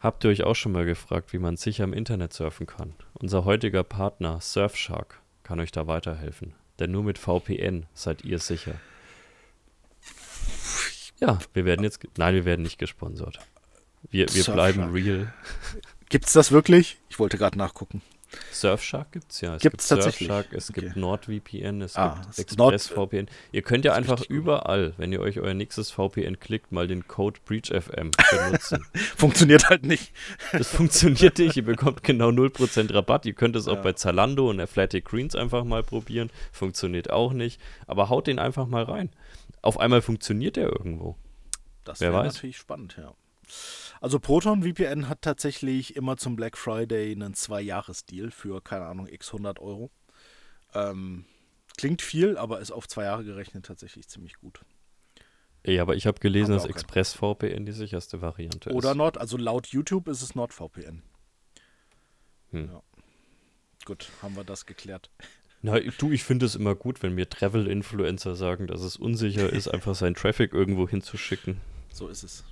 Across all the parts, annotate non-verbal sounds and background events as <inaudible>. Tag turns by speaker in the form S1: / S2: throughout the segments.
S1: Habt ihr euch auch schon mal gefragt, wie man sicher im Internet surfen kann? Unser heutiger Partner Surfshark kann euch da weiterhelfen. Denn nur mit VPN seid ihr sicher. Ja, wir werden jetzt. Nein, wir werden nicht gesponsert. Wir, wir bleiben real.
S2: Gibt es das wirklich? Ich wollte gerade nachgucken.
S1: Surfshark gibt es ja.
S2: Es gibt's gibt tatsächlich?
S1: Surfshark, es okay. gibt NordVPN, es ah, gibt ExpressVPN. Ihr könnt ja einfach überall, wenn ihr euch euer nächstes VPN klickt, mal den Code BreachFM benutzen. <laughs>
S2: funktioniert halt nicht.
S1: Das funktioniert nicht. Ihr bekommt <laughs> genau 0% Rabatt. Ihr könnt es auch ja. bei Zalando und Athletic Greens einfach mal probieren. Funktioniert auch nicht. Aber haut den einfach mal rein. Auf einmal funktioniert der irgendwo.
S2: Das wäre natürlich spannend, ja. Also Proton VPN hat tatsächlich immer zum Black Friday einen Zwei-Jahres-Deal für, keine Ahnung, x 100 Euro. Ähm, klingt viel, aber ist auf zwei Jahre gerechnet tatsächlich ziemlich gut.
S1: Ja, aber ich habe gelesen, dass ExpressVPN die sicherste Variante
S2: ist. Oder Nord, also laut YouTube ist es NordVPN. Hm. Ja. Gut, haben wir das geklärt.
S1: Na, du, ich finde es immer gut, wenn mir Travel-Influencer sagen, dass es unsicher ist, einfach seinen Traffic irgendwo hinzuschicken.
S2: So ist es.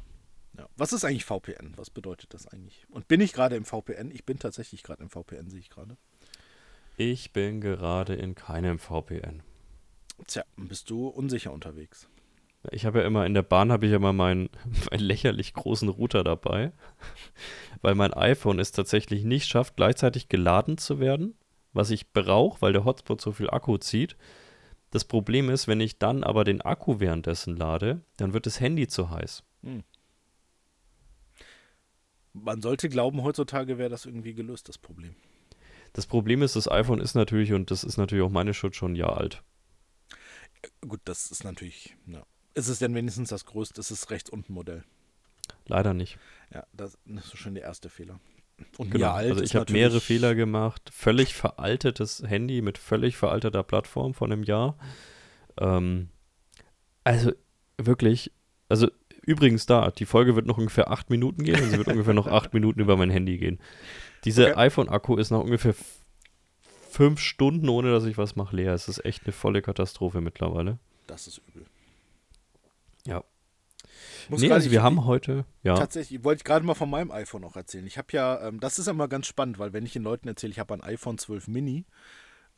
S2: Ja. Was ist eigentlich VPN? Was bedeutet das eigentlich? Und bin ich gerade im VPN? Ich bin tatsächlich gerade im VPN, sehe ich gerade.
S1: Ich bin gerade in keinem VPN.
S2: Tja, bist du unsicher unterwegs.
S1: Ich habe ja immer in der Bahn habe ich immer meinen, <laughs> meinen lächerlich großen Router dabei, <laughs> weil mein iPhone es tatsächlich nicht schafft, gleichzeitig geladen zu werden, was ich brauche, weil der Hotspot so viel Akku zieht. Das Problem ist, wenn ich dann aber den Akku währenddessen lade, dann wird das Handy zu heiß. Hm
S2: man sollte glauben, heutzutage wäre das irgendwie gelöst, das Problem.
S1: Das Problem ist, das iPhone ist natürlich, und das ist natürlich auch meine Schuld, schon ein Jahr alt.
S2: Gut, das ist natürlich, ja. Ist es denn wenigstens das größte, ist es rechts unten Modell?
S1: Leider nicht.
S2: Ja, das ist schon der erste Fehler.
S1: Und genau. alt also ich habe mehrere Fehler gemacht. Völlig veraltetes Handy mit völlig veralteter Plattform von einem Jahr. Ähm, also wirklich, also Übrigens da, die Folge wird noch ungefähr acht Minuten gehen und sie wird ungefähr noch acht Minuten über mein Handy gehen. Dieser okay. iPhone-Akku ist nach ungefähr fünf Stunden, ohne dass ich was mache, leer. Es ist echt eine volle Katastrophe mittlerweile.
S2: Das ist übel.
S1: Ja. Muss nee, also wir haben heute, ja.
S2: Tatsächlich, wollte ich gerade mal von meinem iPhone noch erzählen. Ich habe ja, ähm, das ist immer ganz spannend, weil wenn ich den Leuten erzähle, ich habe ein iPhone 12 Mini,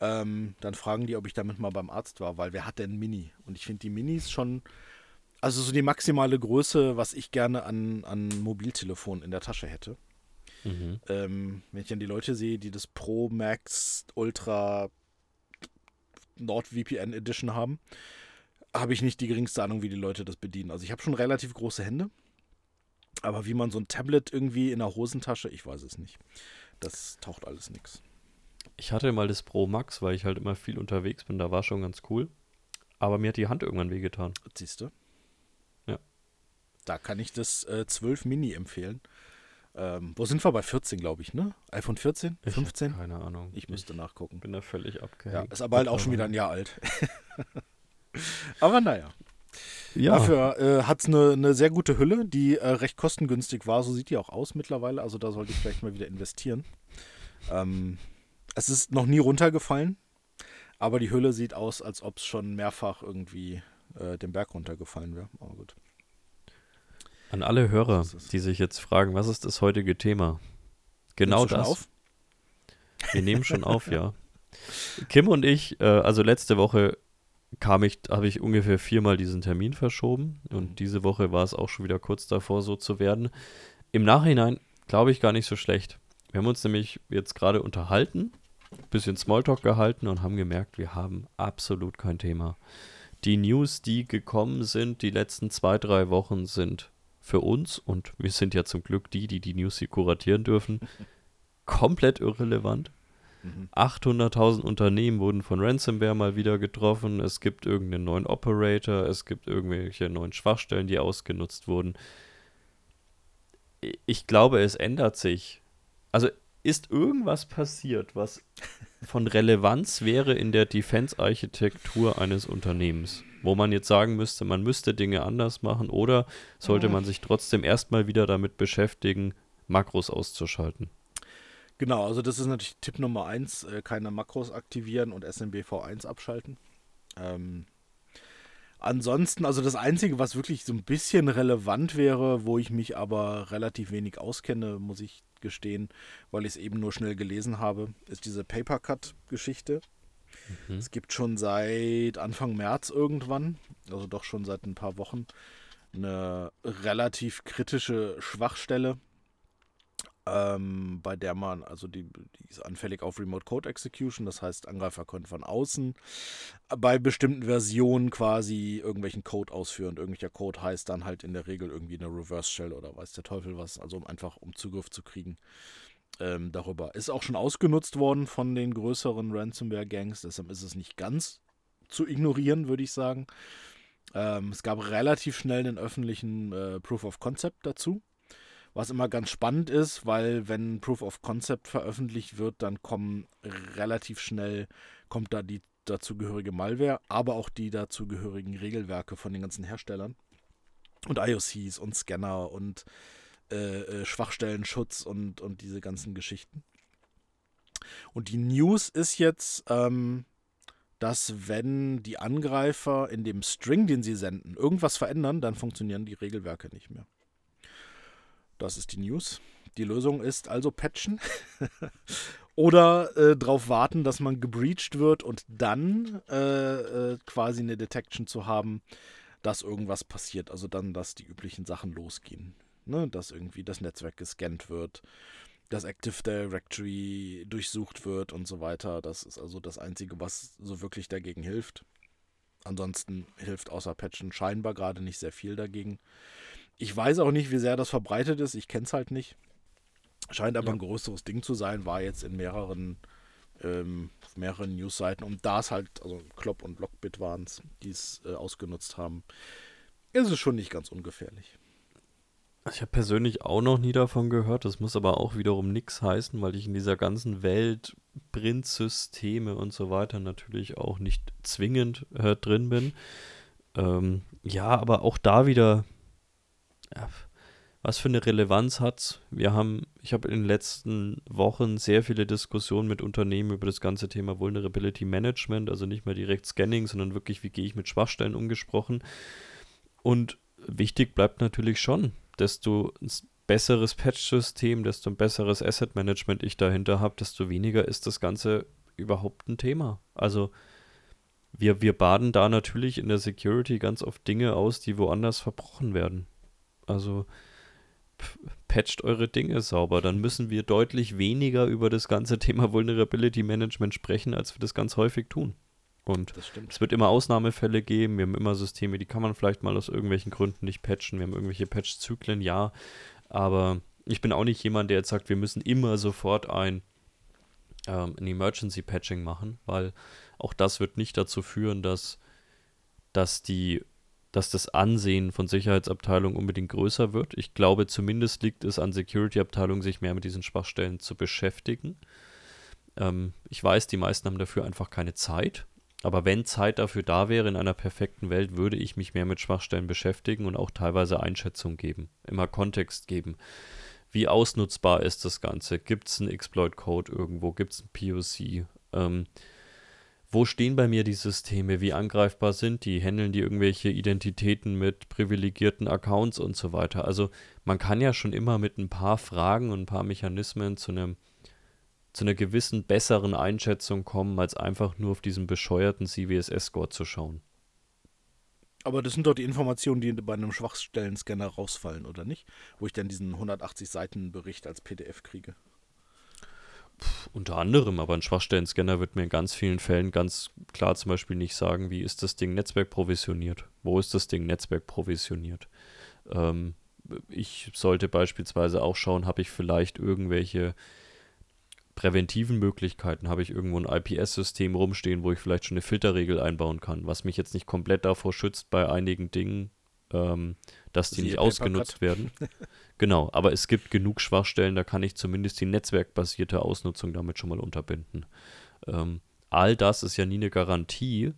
S2: ähm, dann fragen die, ob ich damit mal beim Arzt war, weil wer hat denn ein Mini? Und ich finde die Minis schon also so die maximale Größe, was ich gerne an, an Mobiltelefon in der Tasche hätte. Mhm. Ähm, wenn ich dann die Leute sehe, die das Pro Max Ultra NordVPN Edition haben, habe ich nicht die geringste Ahnung, wie die Leute das bedienen. Also ich habe schon relativ große Hände, aber wie man so ein Tablet irgendwie in der Hosentasche, ich weiß es nicht. Das taucht alles nichts.
S1: Ich hatte mal das Pro Max, weil ich halt immer viel unterwegs bin, da war schon ganz cool. Aber mir hat die Hand irgendwann wehgetan.
S2: Siehst du? Da kann ich das äh, 12 Mini empfehlen. Ähm, wo sind wir bei 14, glaube ich, ne? iPhone 14? Ich 15?
S1: Keine Ahnung.
S2: Ich müsste ich nachgucken.
S1: Bin da völlig abgehängt.
S2: Ja, ist aber halt auch schon wieder ein Jahr alt. <laughs> aber naja. Ja. Dafür äh, hat es eine, eine sehr gute Hülle, die äh, recht kostengünstig war. So sieht die auch aus mittlerweile. Also da sollte ich vielleicht mal wieder investieren. Ähm, es ist noch nie runtergefallen, aber die Hülle sieht aus, als ob es schon mehrfach irgendwie äh, den Berg runtergefallen wäre. Aber gut.
S1: An alle Hörer, die sich jetzt fragen, was ist das heutige Thema? Genau das. Auf? Wir nehmen schon auf, ja. Kim und ich, äh, also letzte Woche kam ich, habe ich ungefähr viermal diesen Termin verschoben und mhm. diese Woche war es auch schon wieder kurz davor, so zu werden. Im Nachhinein glaube ich gar nicht so schlecht. Wir haben uns nämlich jetzt gerade unterhalten, ein bisschen Smalltalk gehalten und haben gemerkt, wir haben absolut kein Thema. Die News, die gekommen sind, die letzten zwei, drei Wochen sind für uns, und wir sind ja zum Glück die, die die News hier kuratieren dürfen, <laughs> komplett irrelevant. 800.000 mhm. Unternehmen wurden von Ransomware mal wieder getroffen. Es gibt irgendeinen neuen Operator, es gibt irgendwelche neuen Schwachstellen, die ausgenutzt wurden. Ich glaube, es ändert sich. Also ist irgendwas passiert, was <laughs> von Relevanz wäre in der Defense-Architektur eines Unternehmens? Wo man jetzt sagen müsste, man müsste Dinge anders machen oder sollte man sich trotzdem erstmal wieder damit beschäftigen, Makros auszuschalten?
S2: Genau, also das ist natürlich Tipp Nummer eins, äh, keine Makros aktivieren und SMBV1 abschalten. Ähm, Ansonsten, also das Einzige, was wirklich so ein bisschen relevant wäre, wo ich mich aber relativ wenig auskenne, muss ich gestehen, weil ich es eben nur schnell gelesen habe, ist diese Papercut-Geschichte. Mhm. Es gibt schon seit Anfang März irgendwann, also doch schon seit ein paar Wochen, eine relativ kritische Schwachstelle ähm, bei der man, also die, die ist anfällig auf Remote Code Execution, das heißt, Angreifer können von außen bei bestimmten Versionen quasi irgendwelchen Code ausführen. Irgendwelcher Code heißt dann halt in der Regel irgendwie eine Reverse Shell oder weiß der Teufel was, also um einfach um Zugriff zu kriegen. Ähm, darüber ist auch schon ausgenutzt worden von den größeren Ransomware-Gangs, deshalb ist es nicht ganz zu ignorieren, würde ich sagen. Ähm, es gab relativ schnell einen öffentlichen äh, Proof of Concept dazu was immer ganz spannend ist, weil wenn Proof of Concept veröffentlicht wird, dann kommen relativ schnell, kommt da die dazugehörige Malware, aber auch die dazugehörigen Regelwerke von den ganzen Herstellern und IOCs und Scanner und äh, äh, Schwachstellenschutz und, und diese ganzen Geschichten. Und die News ist jetzt, ähm, dass wenn die Angreifer in dem String, den sie senden, irgendwas verändern, dann funktionieren die Regelwerke nicht mehr. Das ist die News. Die Lösung ist also patchen <laughs> oder äh, darauf warten, dass man gebreached wird und dann äh, äh, quasi eine Detection zu haben, dass irgendwas passiert. Also dann, dass die üblichen Sachen losgehen. Ne? Dass irgendwie das Netzwerk gescannt wird, dass Active Directory durchsucht wird und so weiter. Das ist also das Einzige, was so wirklich dagegen hilft. Ansonsten hilft außer Patchen scheinbar gerade nicht sehr viel dagegen. Ich weiß auch nicht, wie sehr das verbreitet ist. Ich kenne es halt nicht. Scheint aber ja. ein größeres Ding zu sein, war jetzt in mehreren, ähm, mehreren Newsseiten. Und da es halt, also Klopp und Lockbit waren es, die es äh, ausgenutzt haben, ist es schon nicht ganz ungefährlich.
S1: Ich habe persönlich auch noch nie davon gehört. Das muss aber auch wiederum nichts heißen, weil ich in dieser ganzen Welt Printsysteme und so weiter natürlich auch nicht zwingend äh, drin bin. Ähm, ja, aber auch da wieder ja, was für eine Relevanz hat Wir haben, ich habe in den letzten Wochen sehr viele Diskussionen mit Unternehmen über das ganze Thema Vulnerability Management, also nicht mehr direkt Scanning, sondern wirklich, wie gehe ich mit Schwachstellen umgesprochen. Und wichtig bleibt natürlich schon, desto ein besseres Patch-System, desto ein besseres Asset-Management ich dahinter habe, desto weniger ist das Ganze überhaupt ein Thema. Also wir, wir baden da natürlich in der Security ganz oft Dinge aus, die woanders verbrochen werden. Also patcht eure Dinge sauber. Dann müssen wir deutlich weniger über das ganze Thema Vulnerability Management sprechen, als wir das ganz häufig tun. Und es wird immer Ausnahmefälle geben. Wir haben immer Systeme, die kann man vielleicht mal aus irgendwelchen Gründen nicht patchen. Wir haben irgendwelche Patch-Zyklen, ja. Aber ich bin auch nicht jemand, der jetzt sagt, wir müssen immer sofort ein, ähm, ein Emergency Patching machen, weil auch das wird nicht dazu führen, dass, dass die dass das Ansehen von Sicherheitsabteilungen unbedingt größer wird. Ich glaube, zumindest liegt es an Security-Abteilungen, sich mehr mit diesen Schwachstellen zu beschäftigen. Ähm, ich weiß, die meisten haben dafür einfach keine Zeit. Aber wenn Zeit dafür da wäre in einer perfekten Welt, würde ich mich mehr mit Schwachstellen beschäftigen und auch teilweise Einschätzung geben, immer Kontext geben. Wie ausnutzbar ist das Ganze? Gibt es einen Exploit-Code irgendwo? Gibt es ein POC? Ähm, wo stehen bei mir die Systeme, wie angreifbar sind die, handeln die irgendwelche Identitäten mit privilegierten Accounts und so weiter. Also man kann ja schon immer mit ein paar Fragen und ein paar Mechanismen zu einem zu einer gewissen besseren Einschätzung kommen, als einfach nur auf diesen bescheuerten CVSS-Score zu schauen.
S2: Aber das sind doch die Informationen, die bei einem Schwachstellen-Scanner rausfallen, oder nicht? Wo ich dann diesen 180 Seiten Bericht als PDF kriege.
S1: Pff, unter anderem, aber ein Schwachstellen-Scanner wird mir in ganz vielen Fällen ganz klar zum Beispiel nicht sagen, wie ist das Ding Netzwerk provisioniert? Wo ist das Ding Netzwerk provisioniert? Ähm, ich sollte beispielsweise auch schauen, habe ich vielleicht irgendwelche präventiven Möglichkeiten, habe ich irgendwo ein IPS-System rumstehen, wo ich vielleicht schon eine Filterregel einbauen kann, was mich jetzt nicht komplett davor schützt, bei einigen Dingen ähm, dass die nicht ausgenutzt werden. <laughs> genau, aber es gibt genug Schwachstellen, da kann ich zumindest die netzwerkbasierte Ausnutzung damit schon mal unterbinden. Ähm, all das ist ja nie eine Garantie,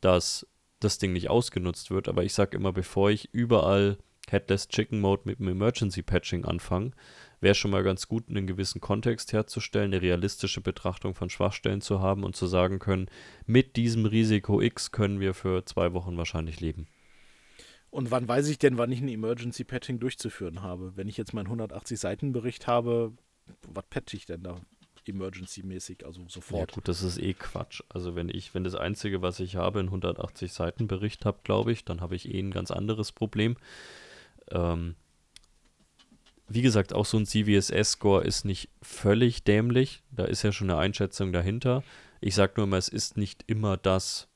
S1: dass das Ding nicht ausgenutzt wird, aber ich sage immer, bevor ich überall Headless Chicken Mode mit dem Emergency Patching anfangen. Wäre schon mal ganz gut, einen gewissen Kontext herzustellen, eine realistische Betrachtung von Schwachstellen zu haben und zu sagen können, mit diesem Risiko X können wir für zwei Wochen wahrscheinlich leben.
S2: Und wann weiß ich denn, wann ich ein Emergency Patching durchzuführen habe? Wenn ich jetzt meinen 180 Seiten Bericht habe, was patche ich denn da? Emergency-mäßig, also sofort.
S1: Ja, gut, das ist eh Quatsch. Also wenn ich, wenn das Einzige, was ich habe, einen 180 Seiten Bericht habe, glaube ich, dann habe ich eh ein ganz anderes Problem. Ähm, wie gesagt, auch so ein CVSS-Score ist nicht völlig dämlich. Da ist ja schon eine Einschätzung dahinter. Ich sage nur mal, es ist nicht immer das,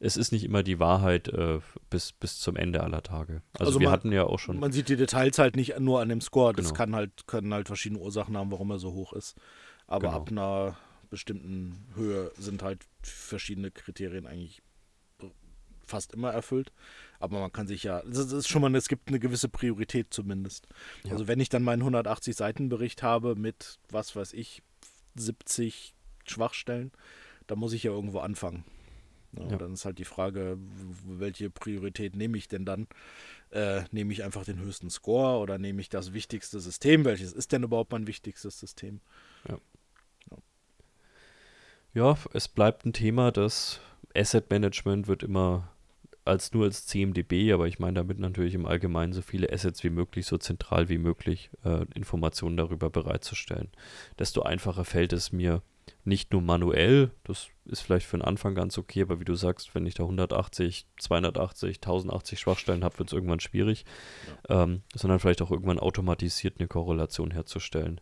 S1: es ist nicht immer die Wahrheit äh, bis, bis zum Ende aller Tage. Also, also wir man, hatten ja auch schon.
S2: Man sieht die Details halt nicht nur an dem Score. Das genau. kann halt, können halt verschiedene Ursachen haben, warum er so hoch ist. Aber genau. ab einer bestimmten Höhe sind halt verschiedene Kriterien eigentlich fast immer erfüllt. Aber man kann sich ja, das ist schon mal, es gibt eine gewisse Priorität zumindest. Ja. Also wenn ich dann meinen 180 Seiten Bericht habe mit, was weiß ich, 70 Schwachstellen, dann muss ich ja irgendwo anfangen. Ja, ja. Dann ist halt die Frage, welche Priorität nehme ich denn dann? Äh, nehme ich einfach den höchsten Score oder nehme ich das wichtigste System? Welches ist denn überhaupt mein wichtigstes System?
S1: Ja. Ja, ja es bleibt ein Thema, das Asset Management wird immer als nur als CMDB, aber ich meine damit natürlich im Allgemeinen so viele Assets wie möglich, so zentral wie möglich äh, Informationen darüber bereitzustellen. Desto einfacher fällt es mir, nicht nur manuell, das ist vielleicht für den Anfang ganz okay, aber wie du sagst, wenn ich da 180, 280, 1080 Schwachstellen habe, wird es irgendwann schwierig, ja. ähm, sondern vielleicht auch irgendwann automatisiert eine Korrelation herzustellen.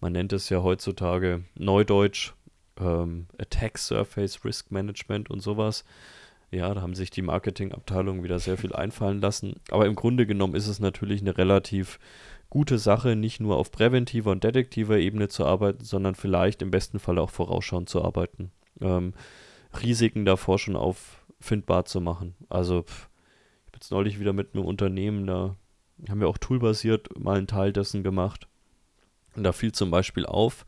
S1: Man nennt es ja heutzutage Neudeutsch ähm, Attack Surface Risk Management und sowas. Ja, da haben sich die Marketingabteilungen wieder sehr viel einfallen lassen. Aber im Grunde genommen ist es natürlich eine relativ gute Sache, nicht nur auf präventiver und detektiver Ebene zu arbeiten, sondern vielleicht im besten Fall auch vorausschauend zu arbeiten. Ähm, Risiken davor schon auffindbar zu machen. Also, pff, ich habe jetzt neulich wieder mit einem Unternehmen, da haben wir auch toolbasiert mal einen Teil dessen gemacht. Und da fiel zum Beispiel auf,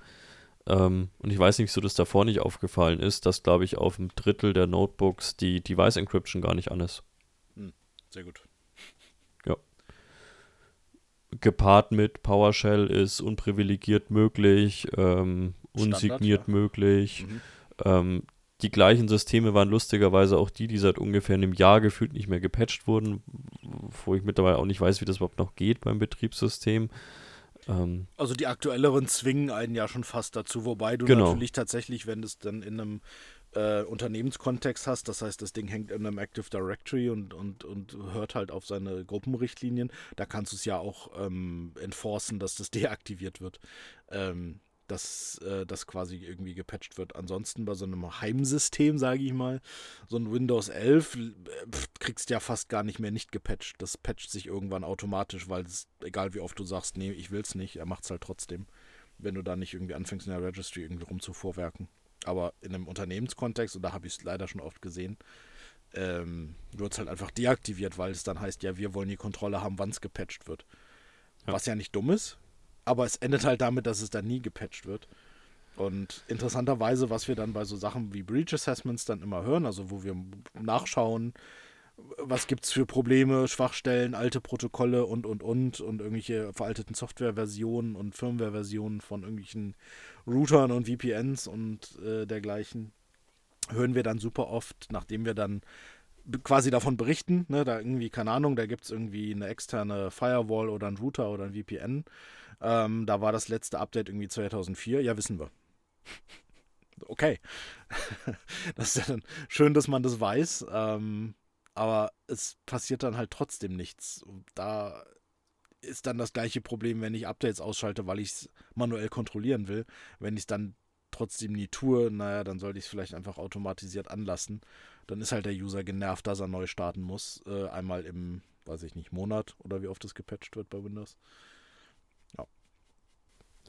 S1: ähm, und ich weiß nicht, wieso das davor nicht aufgefallen ist, dass, glaube ich, auf einem Drittel der Notebooks die Device Encryption gar nicht an ist.
S2: Hm, sehr gut
S1: gepaart mit PowerShell ist unprivilegiert möglich, ähm, unsigniert ja. möglich. Mhm. Ähm, die gleichen Systeme waren lustigerweise auch die, die seit ungefähr einem Jahr gefühlt nicht mehr gepatcht wurden, wo ich mittlerweile auch nicht weiß, wie das überhaupt noch geht beim Betriebssystem.
S2: Ähm, also die aktuelleren zwingen einen ja schon fast dazu, wobei du genau. natürlich tatsächlich, wenn es dann in einem äh, Unternehmenskontext hast. Das heißt, das Ding hängt in einem Active Directory und, und, und hört halt auf seine Gruppenrichtlinien. Da kannst du es ja auch ähm, enforcen, dass das <laughs> deaktiviert wird. Ähm, dass äh, das quasi irgendwie gepatcht wird. Ansonsten bei so einem Heimsystem, sage ich mal, so ein Windows 11 äh, kriegst du ja fast gar nicht mehr nicht gepatcht. Das patcht sich irgendwann automatisch, weil es, egal wie oft du sagst, nee, ich will es nicht, er macht es halt trotzdem, wenn du da nicht irgendwie anfängst in der Registry irgendwie rumzuvorwerken. Aber in einem Unternehmenskontext, und da habe ich es leider schon oft gesehen, ähm, wird es halt einfach deaktiviert, weil es dann heißt, ja, wir wollen die Kontrolle haben, wann es gepatcht wird. Ja. Was ja nicht dumm ist, aber es endet halt damit, dass es dann nie gepatcht wird. Und interessanterweise, was wir dann bei so Sachen wie Breach Assessments dann immer hören, also wo wir nachschauen, was gibt es für Probleme, Schwachstellen, alte Protokolle und, und, und und irgendwelche veralteten Softwareversionen und Firmwareversionen von irgendwelchen Routern und VPNs und äh, dergleichen, hören wir dann super oft, nachdem wir dann quasi davon berichten, ne, da irgendwie, keine Ahnung, da gibt es irgendwie eine externe Firewall oder einen Router oder ein VPN. Ähm, da war das letzte Update irgendwie 2004, ja, wissen wir. <laughs> okay. <laughs> das ist ja dann schön, dass man das weiß. Ähm, aber es passiert dann halt trotzdem nichts. Da ist dann das gleiche Problem, wenn ich Updates ausschalte, weil ich es manuell kontrollieren will. Wenn ich es dann trotzdem nie tue, naja, dann sollte ich es vielleicht einfach automatisiert anlassen. Dann ist halt der User genervt, dass er neu starten muss. Äh, einmal im, weiß ich nicht, Monat oder wie oft es gepatcht wird bei Windows.
S1: Ja.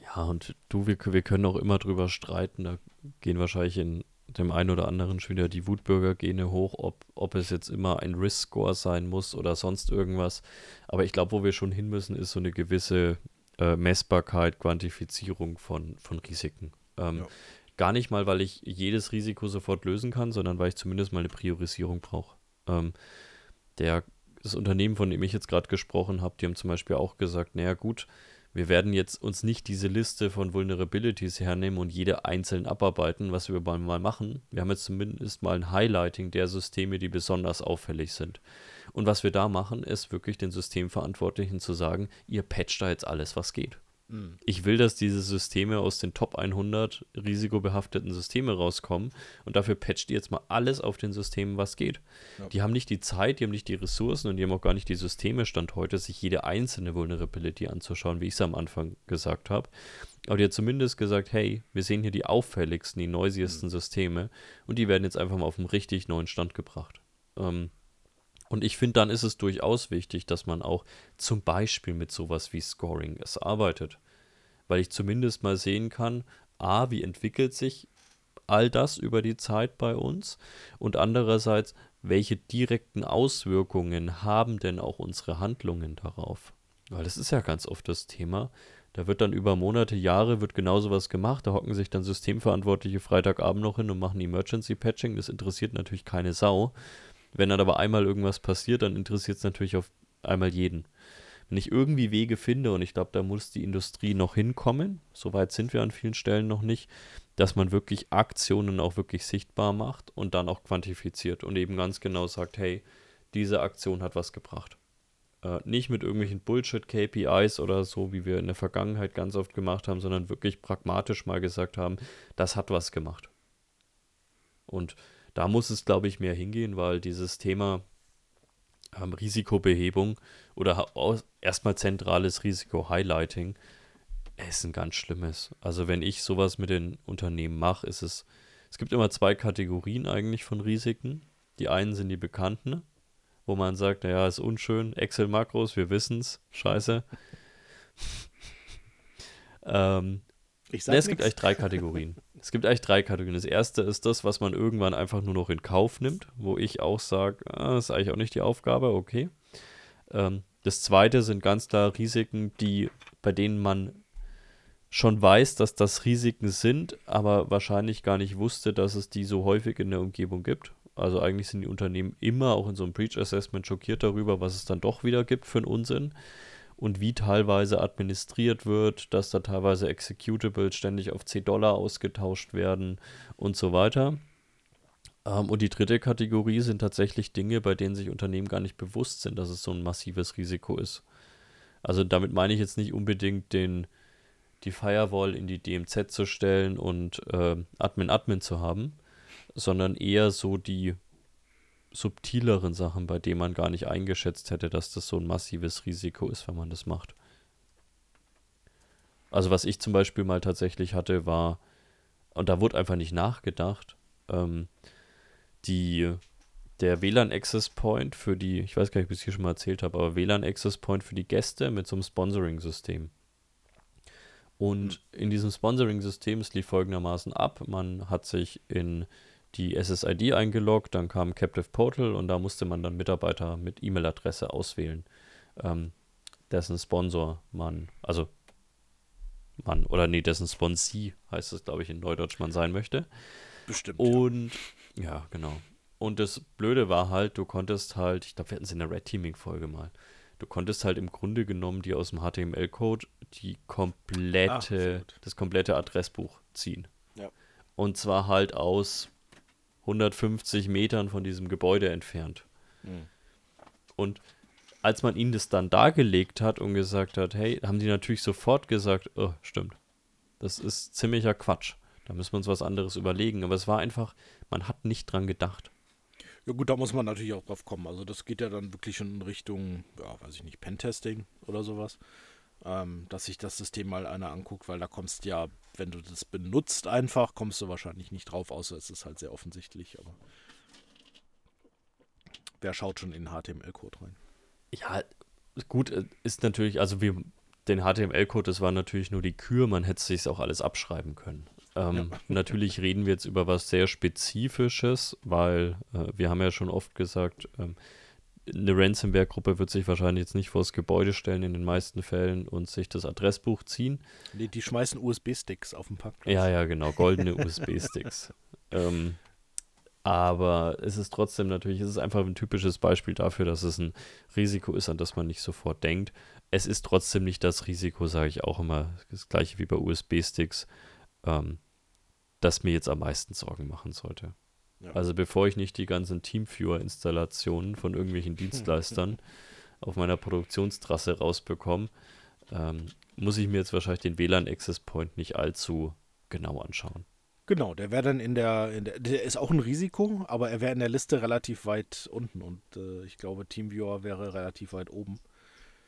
S1: Ja, und du, wir, wir können auch immer drüber streiten. Da gehen wahrscheinlich in dem einen oder anderen schon wieder die Wutbürger-Gene hoch, ob, ob es jetzt immer ein Risk-Score sein muss oder sonst irgendwas. Aber ich glaube, wo wir schon hin müssen, ist so eine gewisse äh, Messbarkeit, Quantifizierung von, von Risiken. Ähm, ja. Gar nicht mal, weil ich jedes Risiko sofort lösen kann, sondern weil ich zumindest mal eine Priorisierung brauche. Ähm, der das Unternehmen, von dem ich jetzt gerade gesprochen habe, die haben zum Beispiel auch gesagt, naja gut, wir werden jetzt uns nicht diese Liste von Vulnerabilities hernehmen und jede einzeln abarbeiten, was wir mal machen. Wir haben jetzt zumindest mal ein Highlighting der Systeme, die besonders auffällig sind. Und was wir da machen, ist wirklich den Systemverantwortlichen zu sagen, ihr patcht da jetzt alles, was geht. Mhm. Ich will, dass diese Systeme aus den Top 100 risikobehafteten Systemen rauskommen und dafür patcht ihr jetzt mal alles auf den Systemen, was geht. Ja. Die haben nicht die Zeit, die haben nicht die Ressourcen und die haben auch gar nicht die Systeme Stand heute, sich jede einzelne Vulnerability anzuschauen, wie ich es am Anfang gesagt habe. Aber die hat zumindest gesagt, hey, wir sehen hier die auffälligsten, die noisiesten mhm. Systeme und die werden jetzt einfach mal auf einen richtig neuen Stand gebracht. Ähm, und ich finde, dann ist es durchaus wichtig, dass man auch zum Beispiel mit sowas wie Scoring es arbeitet. Weil ich zumindest mal sehen kann, a, wie entwickelt sich all das über die Zeit bei uns und andererseits, welche direkten Auswirkungen haben denn auch unsere Handlungen darauf? Weil das ist ja ganz oft das Thema. Da wird dann über Monate, Jahre wird genau sowas gemacht. Da hocken sich dann Systemverantwortliche Freitagabend noch hin und machen Emergency Patching. Das interessiert natürlich keine Sau. Wenn dann aber einmal irgendwas passiert, dann interessiert es natürlich auf einmal jeden. Wenn ich irgendwie Wege finde, und ich glaube, da muss die Industrie noch hinkommen, soweit sind wir an vielen Stellen noch nicht, dass man wirklich Aktionen auch wirklich sichtbar macht und dann auch quantifiziert und eben ganz genau sagt, hey, diese Aktion hat was gebracht. Äh, nicht mit irgendwelchen Bullshit-KPIs oder so, wie wir in der Vergangenheit ganz oft gemacht haben, sondern wirklich pragmatisch mal gesagt haben, das hat was gemacht. Und da muss es, glaube ich, mehr hingehen, weil dieses Thema ähm, Risikobehebung oder erstmal zentrales Risiko-Highlighting ist ein ganz schlimmes. Also wenn ich sowas mit den Unternehmen mache, ist es, es gibt immer zwei Kategorien eigentlich von Risiken. Die einen sind die bekannten, wo man sagt, naja, ist unschön, Excel-Makros, wir wissen es, scheiße. <laughs> ähm, ich sag nee, es gibt eigentlich drei Kategorien. <laughs> es gibt eigentlich drei Kategorien. Das erste ist das, was man irgendwann einfach nur noch in Kauf nimmt, wo ich auch sage, ah, das ist eigentlich auch nicht die Aufgabe, okay. Ähm, das zweite sind ganz klar Risiken, die, bei denen man schon weiß, dass das Risiken sind, aber wahrscheinlich gar nicht wusste, dass es die so häufig in der Umgebung gibt. Also eigentlich sind die Unternehmen immer auch in so einem Breach Assessment schockiert darüber, was es dann doch wieder gibt für einen Unsinn und wie teilweise administriert wird, dass da teilweise Executables ständig auf 10 Dollar ausgetauscht werden und so weiter. Ähm, und die dritte Kategorie sind tatsächlich Dinge, bei denen sich Unternehmen gar nicht bewusst sind, dass es so ein massives Risiko ist. Also damit meine ich jetzt nicht unbedingt den, die Firewall in die DMZ zu stellen und äh, Admin-Admin zu haben, sondern eher so die subtileren Sachen, bei denen man gar nicht eingeschätzt hätte, dass das so ein massives Risiko ist, wenn man das macht. Also was ich zum Beispiel mal tatsächlich hatte, war, und da wurde einfach nicht nachgedacht, ähm, die, der WLAN-Access Point für die, ich weiß gar nicht, ob ich es hier schon mal erzählt habe, aber WLAN-Access Point für die Gäste mit so einem Sponsoring-System. Und mhm. in diesem Sponsoring-System, es lief folgendermaßen ab, man hat sich in die SSID eingeloggt, dann kam Captive Portal und da musste man dann Mitarbeiter mit E-Mail-Adresse auswählen, ähm, dessen Sponsor man, also man, oder nee, dessen Sponsee heißt es, glaube ich, in Neudeutsch man sein möchte.
S2: Bestimmt.
S1: Und ja. ja, genau. Und das Blöde war halt, du konntest halt, ich glaube, wir hatten es in der Red Teaming-Folge mal, du konntest halt im Grunde genommen die aus dem HTML-Code die komplette, Ach, das komplette Adressbuch ziehen. Ja. Und zwar halt aus 150 Metern von diesem Gebäude entfernt. Mhm. Und als man ihnen das dann dargelegt hat und gesagt hat, hey, haben die natürlich sofort gesagt, oh, stimmt. Das ist ziemlicher Quatsch. Da müssen wir uns was anderes überlegen. Aber es war einfach, man hat nicht dran gedacht.
S2: Ja gut, da muss man natürlich auch drauf kommen. Also das geht ja dann wirklich schon in Richtung, ja, weiß ich nicht, Pentesting oder sowas ähm, dass sich das System mal einer anguckt, weil da kommst ja, wenn du das benutzt einfach, kommst du wahrscheinlich nicht drauf, außer es ist halt sehr offensichtlich, aber wer schaut schon in den HTML-Code rein?
S1: Ja, gut, äh, ist natürlich, also wir, den HTML-Code, das war natürlich nur die Kür, man hätte sich auch alles abschreiben können. Ähm, ja. <laughs> Natürlich reden wir jetzt über was sehr Spezifisches, weil äh, wir haben ja schon oft gesagt, ähm, eine Ransomware-Gruppe wird sich wahrscheinlich jetzt nicht vors Gebäude stellen in den meisten Fällen und sich das Adressbuch ziehen.
S2: Nee, die schmeißen USB-Sticks auf den Parkplatz.
S1: Ja, ja, <laughs> genau, goldene USB-Sticks. Ähm, Aber es ist trotzdem natürlich, es ist einfach ein typisches Beispiel dafür, dass es ein Risiko ist, an das man nicht sofort denkt. Es ist trotzdem nicht das Risiko, sage ich auch immer, das gleiche wie bei USB-Sticks, ähm, das mir jetzt am meisten Sorgen machen sollte. Ja. Also bevor ich nicht die ganzen Teamviewer-Installationen von irgendwelchen <laughs> Dienstleistern auf meiner Produktionstrasse rausbekomme, ähm, muss ich mir jetzt wahrscheinlich den WLAN-Access Point nicht allzu genau anschauen.
S2: Genau, der wäre dann in der, in der, der ist auch ein Risiko, aber er wäre in der Liste relativ weit unten und äh, ich glaube, TeamViewer wäre relativ weit oben.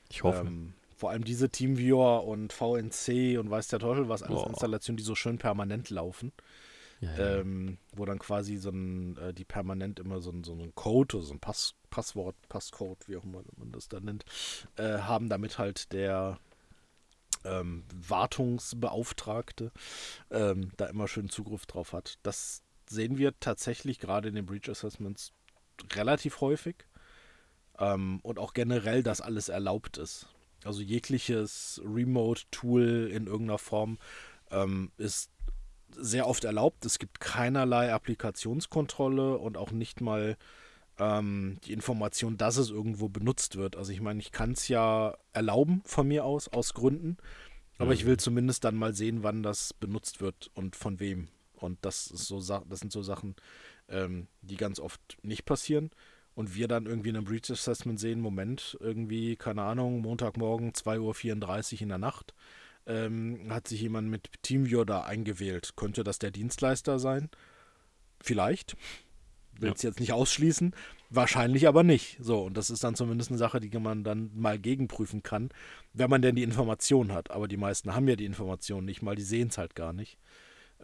S1: Ich hoffe. Ähm,
S2: vor allem diese TeamViewer und VNC und weiß der Teufel was, alles oh. Installationen, die so schön permanent laufen. Ähm, wo dann quasi so ein, äh, die permanent immer so ein, so ein Code oder so ein Pass, Passwort, Passcode, wie auch immer man das da nennt, äh, haben, damit halt der ähm, Wartungsbeauftragte ähm, da immer schön Zugriff drauf hat. Das sehen wir tatsächlich gerade in den Breach Assessments relativ häufig. Ähm, und auch generell, dass alles erlaubt ist. Also jegliches Remote-Tool in irgendeiner Form ähm, ist sehr oft erlaubt. Es gibt keinerlei Applikationskontrolle und auch nicht mal ähm, die Information, dass es irgendwo benutzt wird. Also ich meine, ich kann es ja erlauben von mir aus, aus Gründen, aber mhm. ich will zumindest dann mal sehen, wann das benutzt wird und von wem. Und das ist so das sind so Sachen, ähm, die ganz oft nicht passieren. Und wir dann irgendwie in einem Breach Assessment sehen, Moment, irgendwie, keine Ahnung, Montagmorgen 2.34 Uhr in der Nacht, ähm, hat sich jemand mit TeamViewer da eingewählt. Könnte das der Dienstleister sein? Vielleicht will es ja. jetzt nicht ausschließen, wahrscheinlich aber nicht. So, und das ist dann zumindest eine Sache, die man dann mal gegenprüfen kann, wenn man denn die Information hat. Aber die meisten haben ja die Information nicht mal, die sehen es halt gar nicht.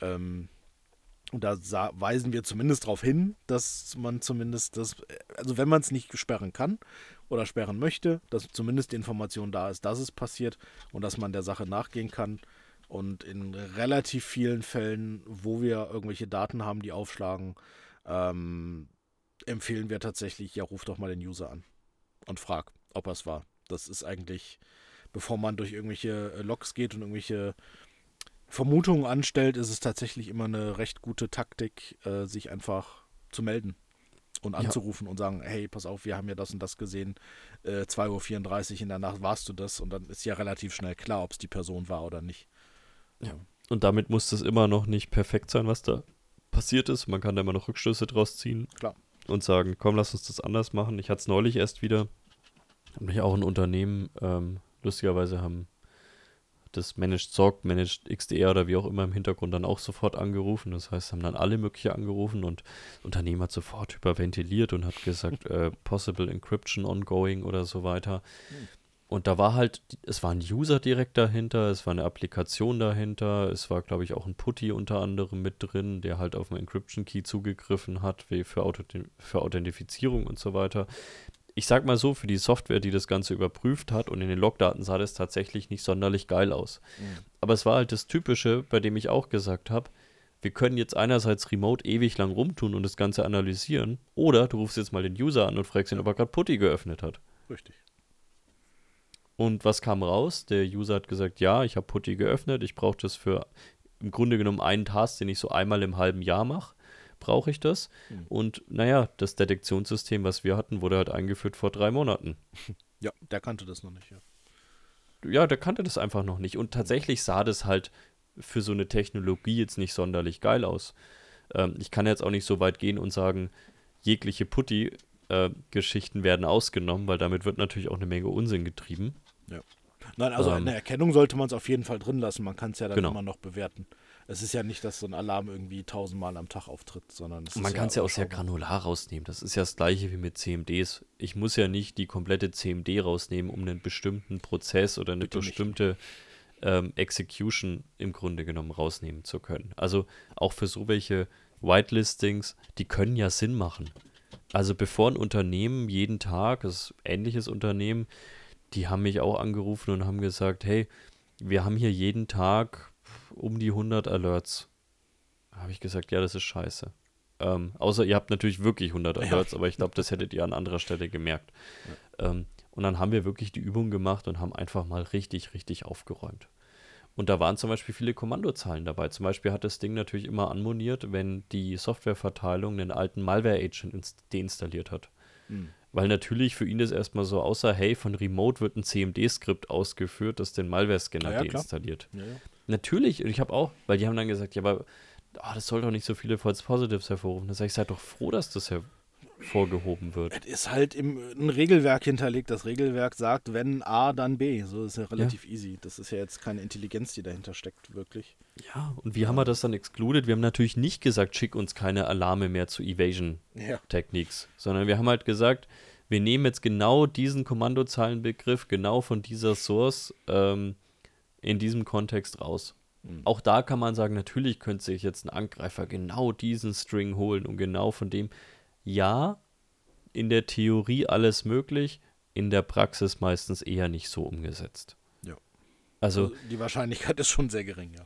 S2: Ähm, und da weisen wir zumindest darauf hin, dass man zumindest das, also wenn man es nicht sperren kann oder sperren möchte, dass zumindest die Information da ist, dass es passiert und dass man der Sache nachgehen kann. Und in relativ vielen Fällen, wo wir irgendwelche Daten haben, die aufschlagen, ähm, empfehlen wir tatsächlich, ja, ruf doch mal den User an und frag, ob er es war. Das ist eigentlich, bevor man durch irgendwelche äh, Logs geht und irgendwelche Vermutungen anstellt, ist es tatsächlich immer eine recht gute Taktik, äh, sich einfach zu melden und anzurufen ja. und sagen, hey, pass auf, wir haben ja das und das gesehen, äh, 2.34 Uhr in der Nacht warst du das und dann ist ja relativ schnell klar, ob es die Person war oder nicht.
S1: Ja. Und damit muss es immer noch nicht perfekt sein, was da passiert ist. Man kann da immer noch Rückschlüsse draus ziehen.
S2: Klar.
S1: Und sagen, komm, lass uns das anders machen. Ich hatte es neulich erst wieder. Nämlich auch ein Unternehmen, ähm, lustigerweise haben das Managed Sorg, Managed XDR oder wie auch immer im Hintergrund dann auch sofort angerufen. Das heißt, haben dann alle mögliche angerufen und das Unternehmen hat sofort hyperventiliert und hat gesagt, <laughs> äh, Possible Encryption ongoing oder so weiter. Hm. Und da war halt, es war ein User direkt dahinter, es war eine Applikation dahinter, es war, glaube ich, auch ein Putty unter anderem mit drin, der halt auf einen Encryption Key zugegriffen hat, wie für, Auto für Authentifizierung und so weiter. Ich sag mal so, für die Software, die das Ganze überprüft hat und in den Logdaten sah das tatsächlich nicht sonderlich geil aus. Mhm. Aber es war halt das Typische, bei dem ich auch gesagt habe, wir können jetzt einerseits remote ewig lang rumtun und das Ganze analysieren, oder du rufst jetzt mal den User an und fragst ihn, ob er gerade Putty geöffnet hat.
S2: Richtig.
S1: Und was kam raus? Der User hat gesagt, ja, ich habe Putty geöffnet, ich brauche das für im Grunde genommen einen Task, den ich so einmal im halben Jahr mache, brauche ich das. Mhm. Und naja, das Detektionssystem, was wir hatten, wurde halt eingeführt vor drei Monaten. <laughs>
S2: Ja, der kannte das noch nicht, ja.
S1: Ja, der kannte das einfach noch nicht. Und tatsächlich sah das halt für so eine Technologie jetzt nicht sonderlich geil aus. Ähm, ich kann jetzt auch nicht so weit gehen und sagen, jegliche Putty-Geschichten äh, werden ausgenommen, weil damit wird natürlich auch eine Menge Unsinn getrieben.
S2: Ja. Nein, also ähm, eine Erkennung sollte man es auf jeden Fall drin lassen. Man kann es ja dann genau. immer noch bewerten. Es ist ja nicht, dass so ein Alarm irgendwie tausendmal am Tag auftritt, sondern
S1: man kann es ja auch sehr granular rausnehmen. Das ist ja das gleiche wie mit CMDs. Ich muss ja nicht die komplette CMD rausnehmen, um einen bestimmten Prozess oder eine Bitte bestimmte ähm, Execution im Grunde genommen rausnehmen zu können. Also auch für so welche Whitelistings, die können ja Sinn machen. Also bevor ein Unternehmen jeden Tag, das ist ein ähnliches Unternehmen, die haben mich auch angerufen und haben gesagt, hey, wir haben hier jeden Tag um die 100 Alerts. Habe ich gesagt, ja, das ist scheiße. Ähm, außer ihr habt natürlich wirklich 100 Alerts, ja. aber ich glaube, das hättet ihr an anderer Stelle gemerkt. Ja. Ähm, und dann haben wir wirklich die Übung gemacht und haben einfach mal richtig, richtig aufgeräumt. Und da waren zum Beispiel viele Kommandozahlen dabei. Zum Beispiel hat das Ding natürlich immer anmoniert, wenn die Softwareverteilung einen alten Malware-Agent deinstalliert hat. Mhm. Weil natürlich für ihn das erstmal so aussah, hey, von Remote wird ein CMD-Skript ausgeführt, das den Malware-Scanner ja, ja, deinstalliert. Ja, natürlich, und ich habe auch, weil die haben dann gesagt, ja, aber oh, das soll doch nicht so viele False Positives hervorrufen. Da sage ich, seid doch froh, dass das her vorgehoben wird.
S2: Es ist halt im, ein Regelwerk hinterlegt. Das Regelwerk sagt, wenn A, dann B. So ist ja relativ ja. easy. Das ist ja jetzt keine Intelligenz, die dahinter steckt, wirklich.
S1: Ja, und wie ja. haben wir das dann excluded? Wir haben natürlich nicht gesagt, schick uns keine Alarme mehr zu Evasion ja. Sondern wir haben halt gesagt, wir nehmen jetzt genau diesen Kommandozahlenbegriff genau von dieser Source ähm, in diesem Kontext raus. Mhm. Auch da kann man sagen, natürlich könnte sich jetzt ein Angreifer genau diesen String holen und genau von dem ja, in der Theorie alles möglich, in der Praxis meistens eher nicht so umgesetzt.
S2: Ja. Also, also die Wahrscheinlichkeit <laughs> ist schon sehr gering, ja.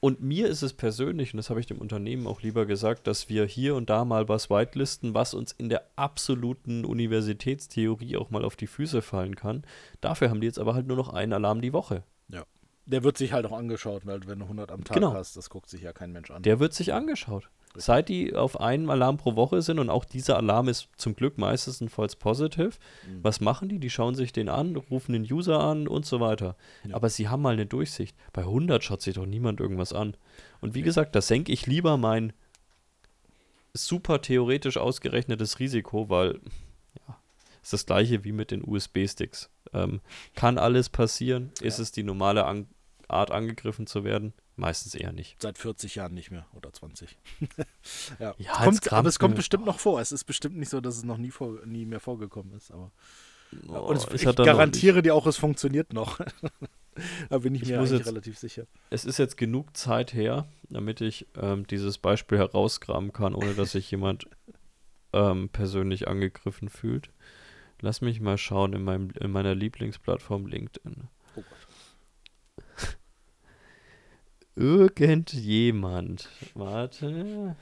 S1: Und mir ist es persönlich, und das habe ich dem Unternehmen auch lieber gesagt, dass wir hier und da mal was whitelisten, was uns in der absoluten Universitätstheorie auch mal auf die Füße fallen kann. Dafür haben die jetzt aber halt nur noch einen Alarm die Woche.
S2: Ja. Der wird sich halt auch angeschaut, weil wenn du 100 am Tag genau. hast, das guckt sich ja kein Mensch an.
S1: Der wird sich angeschaut. Seit die auf einen Alarm pro Woche sind und auch dieser Alarm ist zum Glück meistens ein False Positive, mhm. was machen die? Die schauen sich den an, rufen den User an und so weiter. Ja. Aber sie haben mal eine Durchsicht. Bei 100 schaut sich doch niemand irgendwas an. Und wie ja. gesagt, da senke ich lieber mein super theoretisch ausgerechnetes Risiko, weil ja, ist das gleiche wie mit den USB-Sticks. Ähm, kann alles passieren? Ist es die normale an Art angegriffen zu werden? Meistens eher nicht.
S2: Seit 40 Jahren nicht mehr oder 20. <laughs> ja. ja kommt, aber es kommt bestimmt noch vor. Es ist bestimmt nicht so, dass es noch nie, vor, nie mehr vorgekommen ist. Aber oh, und es, ich garantiere dir auch, es funktioniert noch. <laughs> da bin ich, ich mir jetzt, relativ sicher.
S1: Es ist jetzt genug Zeit her, damit ich ähm, dieses Beispiel herausgraben kann, ohne dass sich jemand <laughs> ähm, persönlich angegriffen fühlt. Lass mich mal schauen in, meinem, in meiner Lieblingsplattform LinkedIn. Oh Gott irgendjemand, warte,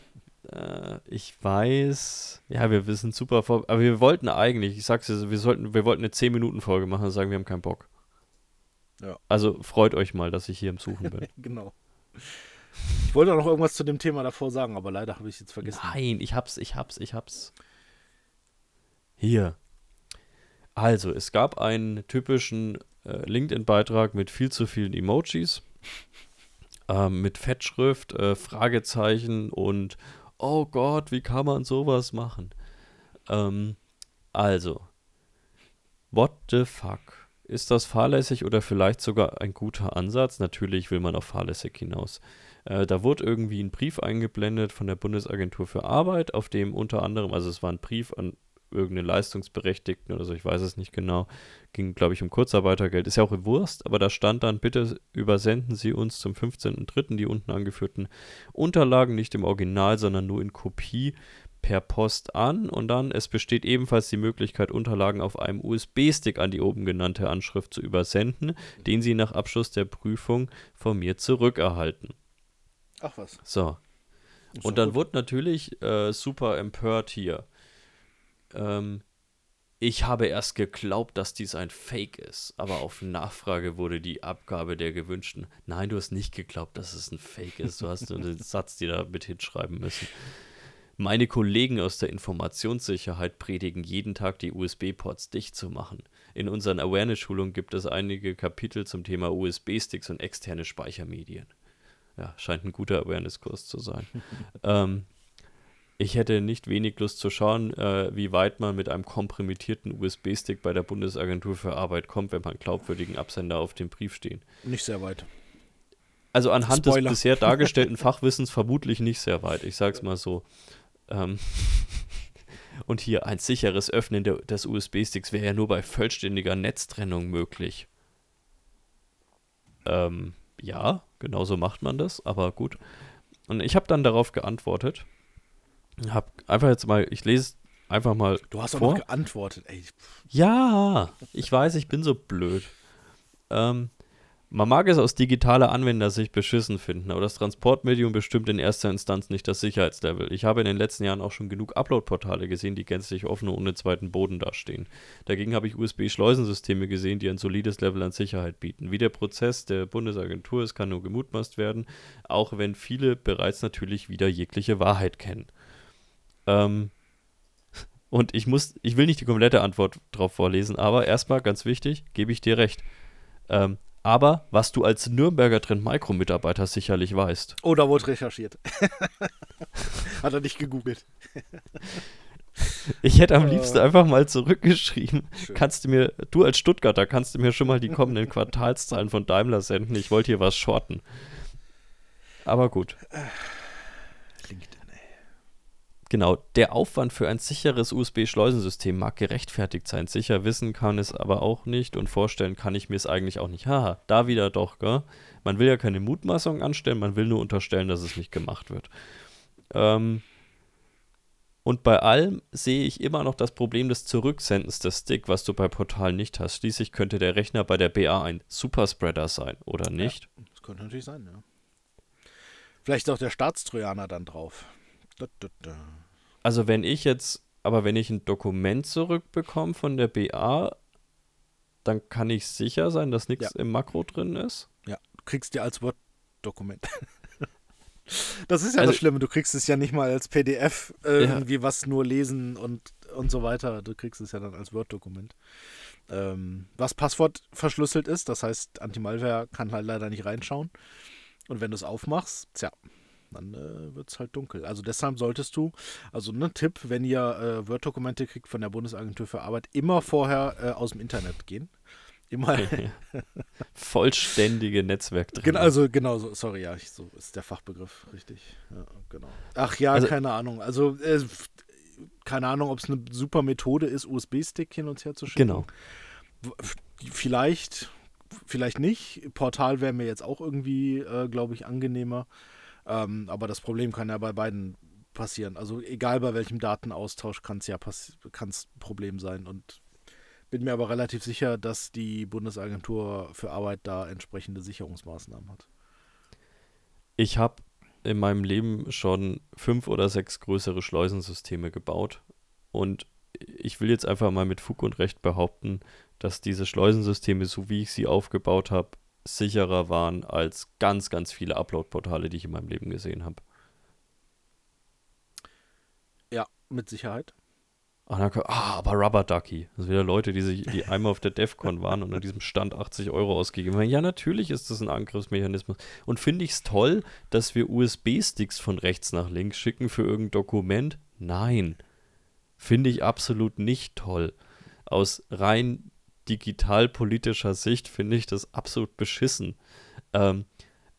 S1: äh, ich weiß, ja, wir wissen super, vor, aber wir wollten eigentlich, ich sag's dir, wir sollten, wir wollten eine 10-Minuten-Folge machen und sagen, wir haben keinen Bock. Ja. Also freut euch mal, dass ich hier im Suchen bin. <laughs>
S2: genau. Ich wollte auch noch irgendwas zu dem Thema davor sagen, aber leider habe ich es jetzt vergessen.
S1: Nein, ich hab's, ich hab's, ich hab's. Hier. Also, es gab einen typischen äh, LinkedIn-Beitrag mit viel zu vielen Emojis ähm, mit Fettschrift, äh, Fragezeichen und oh Gott, wie kann man sowas machen? Ähm, also, what the fuck? Ist das fahrlässig oder vielleicht sogar ein guter Ansatz? Natürlich will man auf fahrlässig hinaus. Äh, da wurde irgendwie ein Brief eingeblendet von der Bundesagentur für Arbeit, auf dem unter anderem, also es war ein Brief an irgendeine Leistungsberechtigten oder so, ich weiß es nicht genau. Ging, glaube ich, um Kurzarbeitergeld. Ist ja auch Wurst, aber da stand dann, bitte übersenden Sie uns zum 15.03. die unten angeführten Unterlagen nicht im Original, sondern nur in Kopie per Post an und dann, es besteht ebenfalls die Möglichkeit, Unterlagen auf einem USB-Stick an die oben genannte Anschrift zu übersenden, den Sie nach Abschluss der Prüfung von mir zurückerhalten.
S2: Ach was.
S1: So. Und dann gut. wurde natürlich äh, super empört hier ähm, ich habe erst geglaubt, dass dies ein Fake ist, aber auf Nachfrage wurde die Abgabe der gewünschten. Nein, du hast nicht geglaubt, dass es ein Fake ist. Du hast nur den <laughs> Satz dir da mit hinschreiben müssen. Meine Kollegen aus der Informationssicherheit predigen jeden Tag, die USB-Ports dicht zu machen. In unseren Awareness-Schulungen gibt es einige Kapitel zum Thema USB-Sticks und externe Speichermedien. Ja, scheint ein guter Awareness-Kurs zu sein. <laughs> ähm, ich hätte nicht wenig Lust zu schauen, äh, wie weit man mit einem komprimitierten USB-Stick bei der Bundesagentur für Arbeit kommt, wenn man glaubwürdigen Absender auf dem Brief stehen.
S2: Nicht sehr weit.
S1: Also anhand Spoiler. des bisher dargestellten <laughs> Fachwissens vermutlich nicht sehr weit. Ich sag's mal so. Ähm <laughs> Und hier ein sicheres Öffnen der, des USB-Sticks wäre ja nur bei vollständiger Netztrennung möglich. Ähm, ja, genau so macht man das, aber gut. Und ich habe dann darauf geantwortet hab einfach jetzt mal, ich lese einfach mal.
S2: Du hast vor. auch noch geantwortet, ey.
S1: Ja, ich weiß, ich bin so blöd. Ähm, Man mag es aus digitaler Anwendersicht beschissen finden, aber das Transportmedium bestimmt in erster Instanz nicht das Sicherheitslevel. Ich habe in den letzten Jahren auch schon genug Upload-Portale gesehen, die gänzlich offen und ohne zweiten Boden dastehen. Dagegen habe ich USB-Schleusensysteme gesehen, die ein solides Level an Sicherheit bieten. Wie der Prozess der Bundesagentur ist, kann nur gemutmaßt werden, auch wenn viele bereits natürlich wieder jegliche Wahrheit kennen. Ähm, <laughs> und ich muss, ich will nicht die komplette Antwort drauf vorlesen, aber erstmal ganz wichtig, gebe ich dir recht. Ähm, aber was du als Nürnberger Trend Micro Mitarbeiter sicherlich weißt.
S2: Oh, da wurde recherchiert. <laughs> Hat er nicht gegoogelt.
S1: Ich hätte am äh. liebsten einfach mal zurückgeschrieben. Schön. Kannst du mir, du als Stuttgarter, kannst du mir schon mal die kommenden <laughs> Quartalszahlen von Daimler senden? Ich wollte hier was shorten. Aber gut. Genau, der Aufwand für ein sicheres USB-Schleusensystem mag gerechtfertigt sein. Sicher wissen kann es aber auch nicht und vorstellen kann ich mir es eigentlich auch nicht. Haha, da wieder doch, gell? Man will ja keine Mutmaßung anstellen, man will nur unterstellen, dass es nicht gemacht wird. Ähm, und bei allem sehe ich immer noch das Problem des Zurücksendens des Stick, was du bei Portalen nicht hast. Schließlich könnte der Rechner bei der BA ein Superspreader sein, oder nicht?
S2: Ja, das könnte natürlich sein, ja. Vielleicht auch der Staatstrojaner dann drauf.
S1: Also wenn ich jetzt, aber wenn ich ein Dokument zurückbekomme von der BA, dann kann ich sicher sein, dass nichts ja. im Makro drin ist.
S2: Ja, du kriegst dir als Word-Dokument. <laughs> das ist ja also, das Schlimme, du kriegst es ja nicht mal als PDF irgendwie ja. was nur lesen und, und so weiter. Du kriegst es ja dann als Word-Dokument. Ähm, was Passwort verschlüsselt ist, das heißt, Anti-Malware kann halt leider nicht reinschauen. Und wenn du es aufmachst, tja, dann äh, wird es halt dunkel. Also deshalb solltest du, also ein ne, Tipp, wenn ihr äh, Word-Dokumente kriegt von der Bundesagentur für Arbeit, immer vorher äh, aus dem Internet gehen. Immer. <laughs>
S1: Vollständige Netzwerk
S2: drin. Genau, also genau, so, sorry, ja, ich, so ist der Fachbegriff, richtig. Ja, genau. Ach ja, also, keine Ahnung. Also äh, keine Ahnung, ob es eine super Methode ist, USB-Stick hin und her zu schicken.
S1: Genau.
S2: Vielleicht, vielleicht nicht. Portal wäre mir jetzt auch irgendwie, äh, glaube ich, angenehmer. Ähm, aber das Problem kann ja bei beiden passieren. Also egal bei welchem Datenaustausch kann es ja ein Problem sein. Und bin mir aber relativ sicher, dass die Bundesagentur für Arbeit da entsprechende Sicherungsmaßnahmen hat.
S1: Ich habe in meinem Leben schon fünf oder sechs größere Schleusensysteme gebaut. Und ich will jetzt einfach mal mit Fug und Recht behaupten, dass diese Schleusensysteme, so wie ich sie aufgebaut habe, sicherer waren als ganz, ganz viele Upload-Portale, die ich in meinem Leben gesehen habe.
S2: Ja, mit Sicherheit.
S1: Ah, ah, aber Rubber Ducky. Das sind wieder Leute, die, sich, die einmal auf der DEFCON waren und an diesem Stand 80 Euro ausgegeben haben. Ja, natürlich ist das ein Angriffsmechanismus. Und finde ich es toll, dass wir USB-Sticks von rechts nach links schicken für irgendein Dokument? Nein. Finde ich absolut nicht toll. Aus rein digitalpolitischer Sicht finde ich das absolut beschissen. Ähm,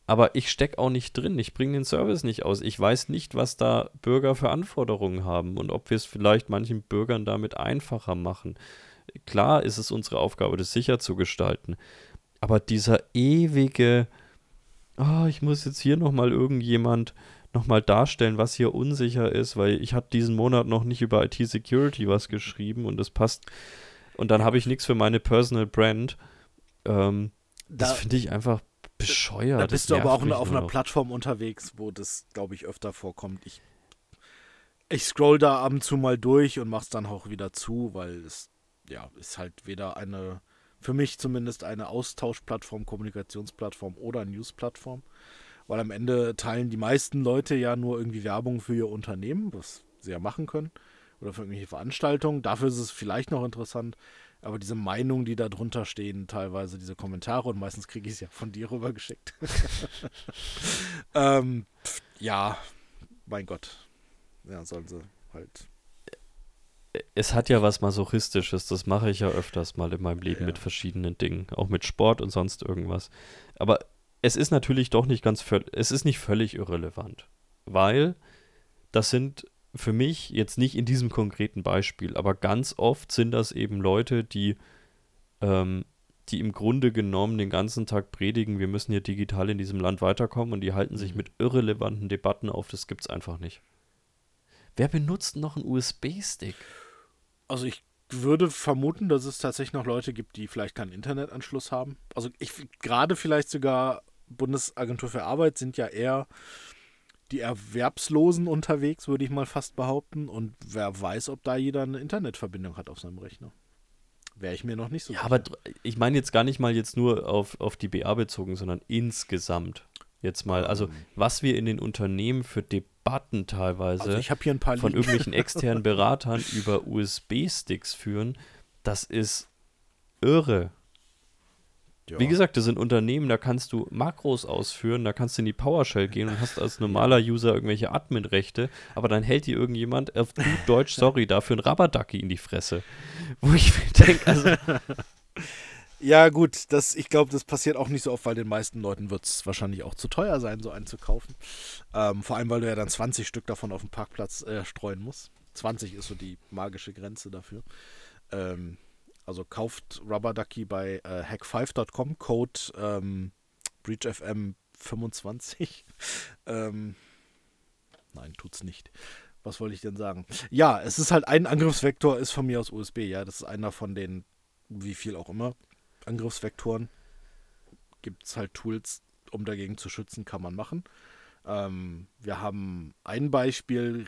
S1: aber ich stecke auch nicht drin. Ich bringe den Service nicht aus. Ich weiß nicht, was da Bürger für Anforderungen haben und ob wir es vielleicht manchen Bürgern damit einfacher machen. Klar ist es unsere Aufgabe, das sicher zu gestalten. Aber dieser ewige, oh, ich muss jetzt hier nochmal irgendjemand nochmal darstellen, was hier unsicher ist, weil ich habe diesen Monat noch nicht über IT-Security was geschrieben und das passt und dann habe ich nichts für meine Personal Brand. Ähm, da, das finde ich einfach bescheuert.
S2: Da bist du aber auch auf einer noch. Plattform unterwegs, wo das, glaube ich, öfter vorkommt. Ich, ich scroll da ab und zu mal durch und mach's dann auch wieder zu, weil es ja ist halt weder eine, für mich zumindest eine Austauschplattform, Kommunikationsplattform oder Newsplattform. Weil am Ende teilen die meisten Leute ja nur irgendwie Werbung für ihr Unternehmen, was sie ja machen können oder für irgendwelche Veranstaltungen. Dafür ist es vielleicht noch interessant. Aber diese Meinungen, die da drunter stehen, teilweise diese Kommentare, und meistens kriege ich es ja von dir rübergeschickt. <laughs> ähm, ja, mein Gott. Ja, sollen sie halt.
S1: Es hat ja was Masochistisches, das mache ich ja öfters mal in meinem Leben ja. mit verschiedenen Dingen, auch mit Sport und sonst irgendwas. Aber es ist natürlich doch nicht ganz, es ist nicht völlig irrelevant, weil das sind für mich jetzt nicht in diesem konkreten Beispiel, aber ganz oft sind das eben Leute, die, ähm, die im Grunde genommen den ganzen Tag predigen, wir müssen hier digital in diesem Land weiterkommen und die halten sich mhm. mit irrelevanten Debatten auf, das gibt es einfach nicht. Wer benutzt noch einen USB-Stick?
S2: Also ich würde vermuten, dass es tatsächlich noch Leute gibt, die vielleicht keinen Internetanschluss haben. Also ich gerade vielleicht sogar Bundesagentur für Arbeit sind ja eher die Erwerbslosen unterwegs, würde ich mal fast behaupten. Und wer weiß, ob da jeder eine Internetverbindung hat auf seinem Rechner. Wäre ich mir noch nicht so
S1: Ja, sicher. aber ich meine jetzt gar nicht mal jetzt nur auf, auf die BA bezogen, sondern insgesamt. Jetzt mal, also ähm. was wir in den Unternehmen für Debatten teilweise also von irgendwelchen <laughs> externen Beratern über USB-Sticks führen, das ist irre. Ja. Wie gesagt, das sind Unternehmen, da kannst du Makros ausführen, da kannst du in die PowerShell gehen und hast als normaler User irgendwelche Admin-Rechte, aber dann hält dir irgendjemand auf gut Deutsch, sorry, dafür ein Rabadacki in die Fresse. Wo ich mir denke, also. <laughs>
S2: Ja, gut, das, ich glaube, das passiert auch nicht so oft, weil den meisten Leuten wird es wahrscheinlich auch zu teuer sein, so einen zu kaufen. Ähm, vor allem, weil du ja dann 20 Stück davon auf dem Parkplatz äh, streuen musst. 20 ist so die magische Grenze dafür. Ähm, also kauft Rubber Ducky bei äh, hack5.com, Code ähm, BreachFM25. <laughs> ähm, nein, tut's nicht. Was wollte ich denn sagen? Ja, es ist halt ein Angriffsvektor, ist von mir aus USB, ja. Das ist einer von den, wie viel auch immer, Angriffsvektoren. Gibt es halt Tools, um dagegen zu schützen, kann man machen. Ähm, wir haben ein Beispiel,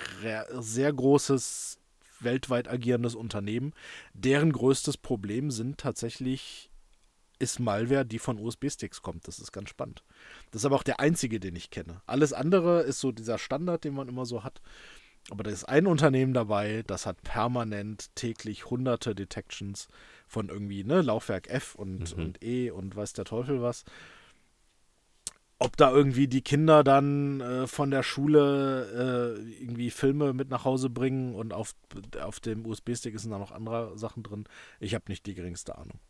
S2: sehr großes weltweit agierendes Unternehmen. Deren größtes Problem sind tatsächlich ist Malware, die von USB-Sticks kommt. Das ist ganz spannend. Das ist aber auch der einzige, den ich kenne. Alles andere ist so dieser Standard, den man immer so hat. Aber da ist ein Unternehmen dabei, das hat permanent täglich hunderte Detections von irgendwie, ne, Laufwerk F und, mhm. und E und weiß der Teufel was ob da irgendwie die Kinder dann äh, von der Schule äh, irgendwie Filme mit nach Hause bringen und auf, auf dem USB-Stick sind da noch andere Sachen drin. Ich habe nicht die geringste Ahnung,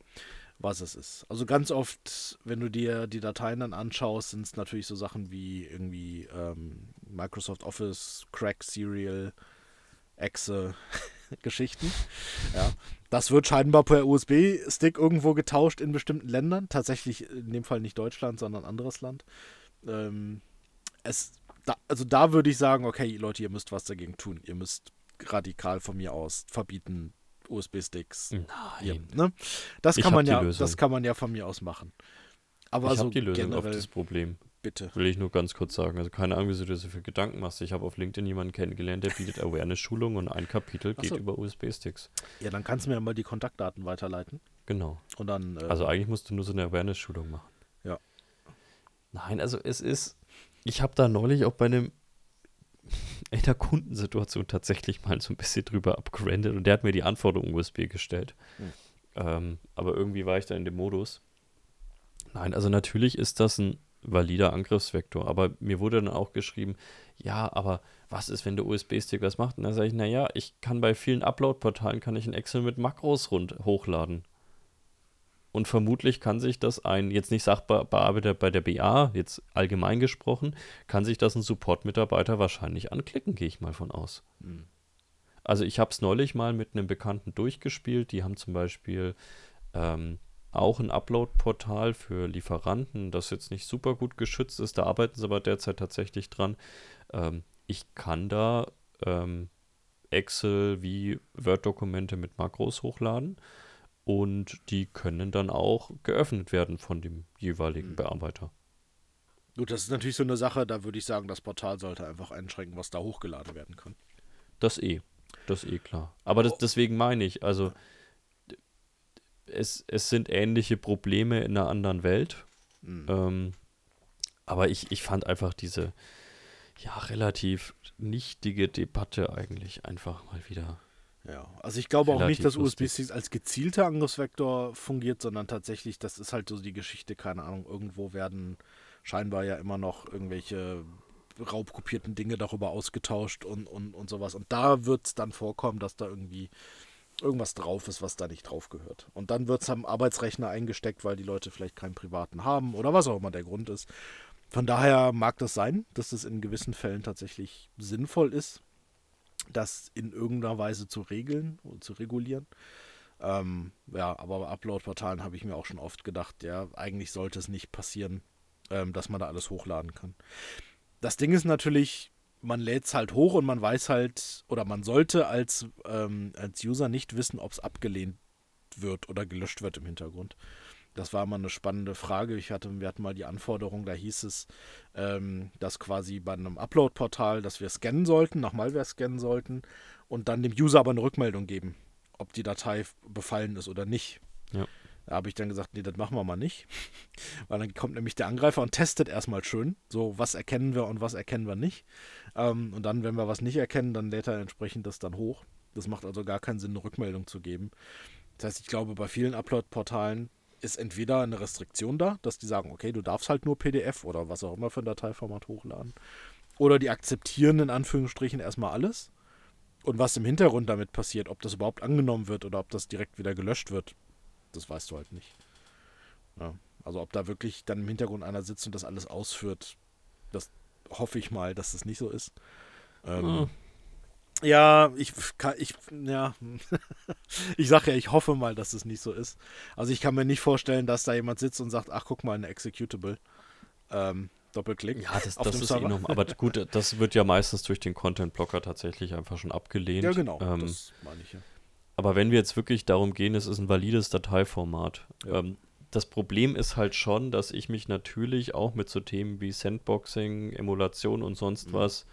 S2: was es ist. Also ganz oft, wenn du dir die Dateien dann anschaust, sind es natürlich so Sachen wie irgendwie ähm, Microsoft Office, Crack Serial, Exe. <laughs> Geschichten. Ja. Das wird scheinbar per USB-Stick irgendwo getauscht in bestimmten Ländern. Tatsächlich in dem Fall nicht Deutschland, sondern anderes Land. Ähm, es, da, also da würde ich sagen, okay, Leute, ihr müsst was dagegen tun. Ihr müsst radikal von mir aus verbieten USB-Sticks.
S1: Nein.
S2: ne? Das kann man ja, das kann man ja von mir aus machen. Aber
S1: ich
S2: also
S1: habe die Lösung generell, auf das Problem.
S2: Bitte.
S1: Will ich nur ganz kurz sagen. Also keine Ahnung, wie du dir so viel Gedanken machst. Ich habe auf LinkedIn jemanden kennengelernt, der bietet Awareness-Schulungen und ein Kapitel geht so. über USB-Sticks.
S2: Ja, dann kannst du mir mal die Kontaktdaten weiterleiten.
S1: Genau.
S2: Und dann.
S1: Äh, also eigentlich musst du nur so eine Awareness-Schulung machen.
S2: Ja.
S1: Nein, also es ist. Ich habe da neulich auch bei einem <laughs> in der Kundensituation tatsächlich mal so ein bisschen drüber abgerandet und der hat mir die Anforderung USB gestellt. Hm. Ähm, aber irgendwie war ich da in dem Modus. Nein, also natürlich ist das ein valider Angriffsvektor. Aber mir wurde dann auch geschrieben, ja, aber was ist, wenn der USB-Stick was macht? Und dann sage ich, naja, ich kann bei vielen Upload-Portalen kann ich ein Excel mit Makros rund hochladen. Und vermutlich kann sich das ein, jetzt nicht Sachbearbeiter bei der BA, jetzt allgemein gesprochen, kann sich das ein Support-Mitarbeiter wahrscheinlich anklicken, gehe ich mal von aus. Mhm. Also ich habe es neulich mal mit einem Bekannten durchgespielt, die haben zum Beispiel ähm, auch ein Upload-Portal für Lieferanten, das jetzt nicht super gut geschützt ist. Da arbeiten sie aber derzeit tatsächlich dran. Ähm, ich kann da ähm, Excel wie Word-Dokumente mit Makros hochladen und die können dann auch geöffnet werden von dem jeweiligen mhm. Bearbeiter.
S2: Gut, das ist natürlich so eine Sache, da würde ich sagen, das Portal sollte einfach einschränken, was da hochgeladen werden kann.
S1: Das eh. Das eh klar. Aber das, deswegen meine ich, also es, es sind ähnliche Probleme in einer anderen Welt. Mhm. Ähm, aber ich, ich fand einfach diese ja relativ nichtige Debatte eigentlich einfach mal wieder.
S2: Ja, also ich glaube auch nicht, dass USB-Sticks als gezielter Angriffsvektor fungiert, sondern tatsächlich, das ist halt so die Geschichte, keine Ahnung, irgendwo werden scheinbar ja immer noch irgendwelche raubkopierten Dinge darüber ausgetauscht und, und, und sowas. Und da wird es dann vorkommen, dass da irgendwie irgendwas drauf ist, was da nicht drauf gehört. Und dann wird es am Arbeitsrechner eingesteckt, weil die Leute vielleicht keinen privaten haben oder was auch immer der Grund ist. Von daher mag das sein, dass es in gewissen Fällen tatsächlich sinnvoll ist, das in irgendeiner Weise zu regeln und zu regulieren. Ähm, ja, aber bei Upload-Portalen habe ich mir auch schon oft gedacht, ja, eigentlich sollte es nicht passieren, ähm, dass man da alles hochladen kann. Das Ding ist natürlich, man lädt es halt hoch und man weiß halt, oder man sollte als, ähm, als User nicht wissen, ob es abgelehnt wird oder gelöscht wird im Hintergrund. Das war mal eine spannende Frage. Ich hatte, wir hatten mal die Anforderung, da hieß es, ähm, dass quasi bei einem Upload-Portal, dass wir scannen sollten, nach Malware scannen sollten und dann dem User aber eine Rückmeldung geben, ob die Datei befallen ist oder nicht. Ja. Da habe ich dann gesagt, nee, das machen wir mal nicht. <laughs> Weil dann kommt nämlich der Angreifer und testet erstmal schön, so was erkennen wir und was erkennen wir nicht. Ähm, und dann, wenn wir was nicht erkennen, dann lädt er entsprechend das dann hoch. Das macht also gar keinen Sinn, eine Rückmeldung zu geben. Das heißt, ich glaube, bei vielen Upload-Portalen ist entweder eine Restriktion da, dass die sagen, okay, du darfst halt nur PDF oder was auch immer für ein Dateiformat hochladen. Oder die akzeptieren in Anführungsstrichen erstmal alles. Und was im Hintergrund damit passiert, ob das überhaupt angenommen wird oder ob das direkt wieder gelöscht wird, das weißt du halt nicht. Ja, also ob da wirklich dann im Hintergrund einer sitzt und das alles ausführt, das hoffe ich mal, dass das nicht so ist. Ähm, oh. Ja, ich kann, ich, ja, <laughs> ich sage ja, ich hoffe mal, dass es nicht so ist. Also ich kann mir nicht vorstellen, dass da jemand sitzt und sagt, ach guck mal, eine Executable. Ähm, Doppelklick.
S1: Ja, das, das ist eh noch, aber gut, <laughs> das wird ja meistens durch den Content-Blocker tatsächlich einfach schon abgelehnt. Ja,
S2: genau, ähm, das meine ich ja.
S1: Aber wenn wir jetzt wirklich darum gehen, es ist ein valides Dateiformat. Ja. Ähm, das Problem ist halt schon, dass ich mich natürlich auch mit so Themen wie Sandboxing, Emulation und sonst mhm. was.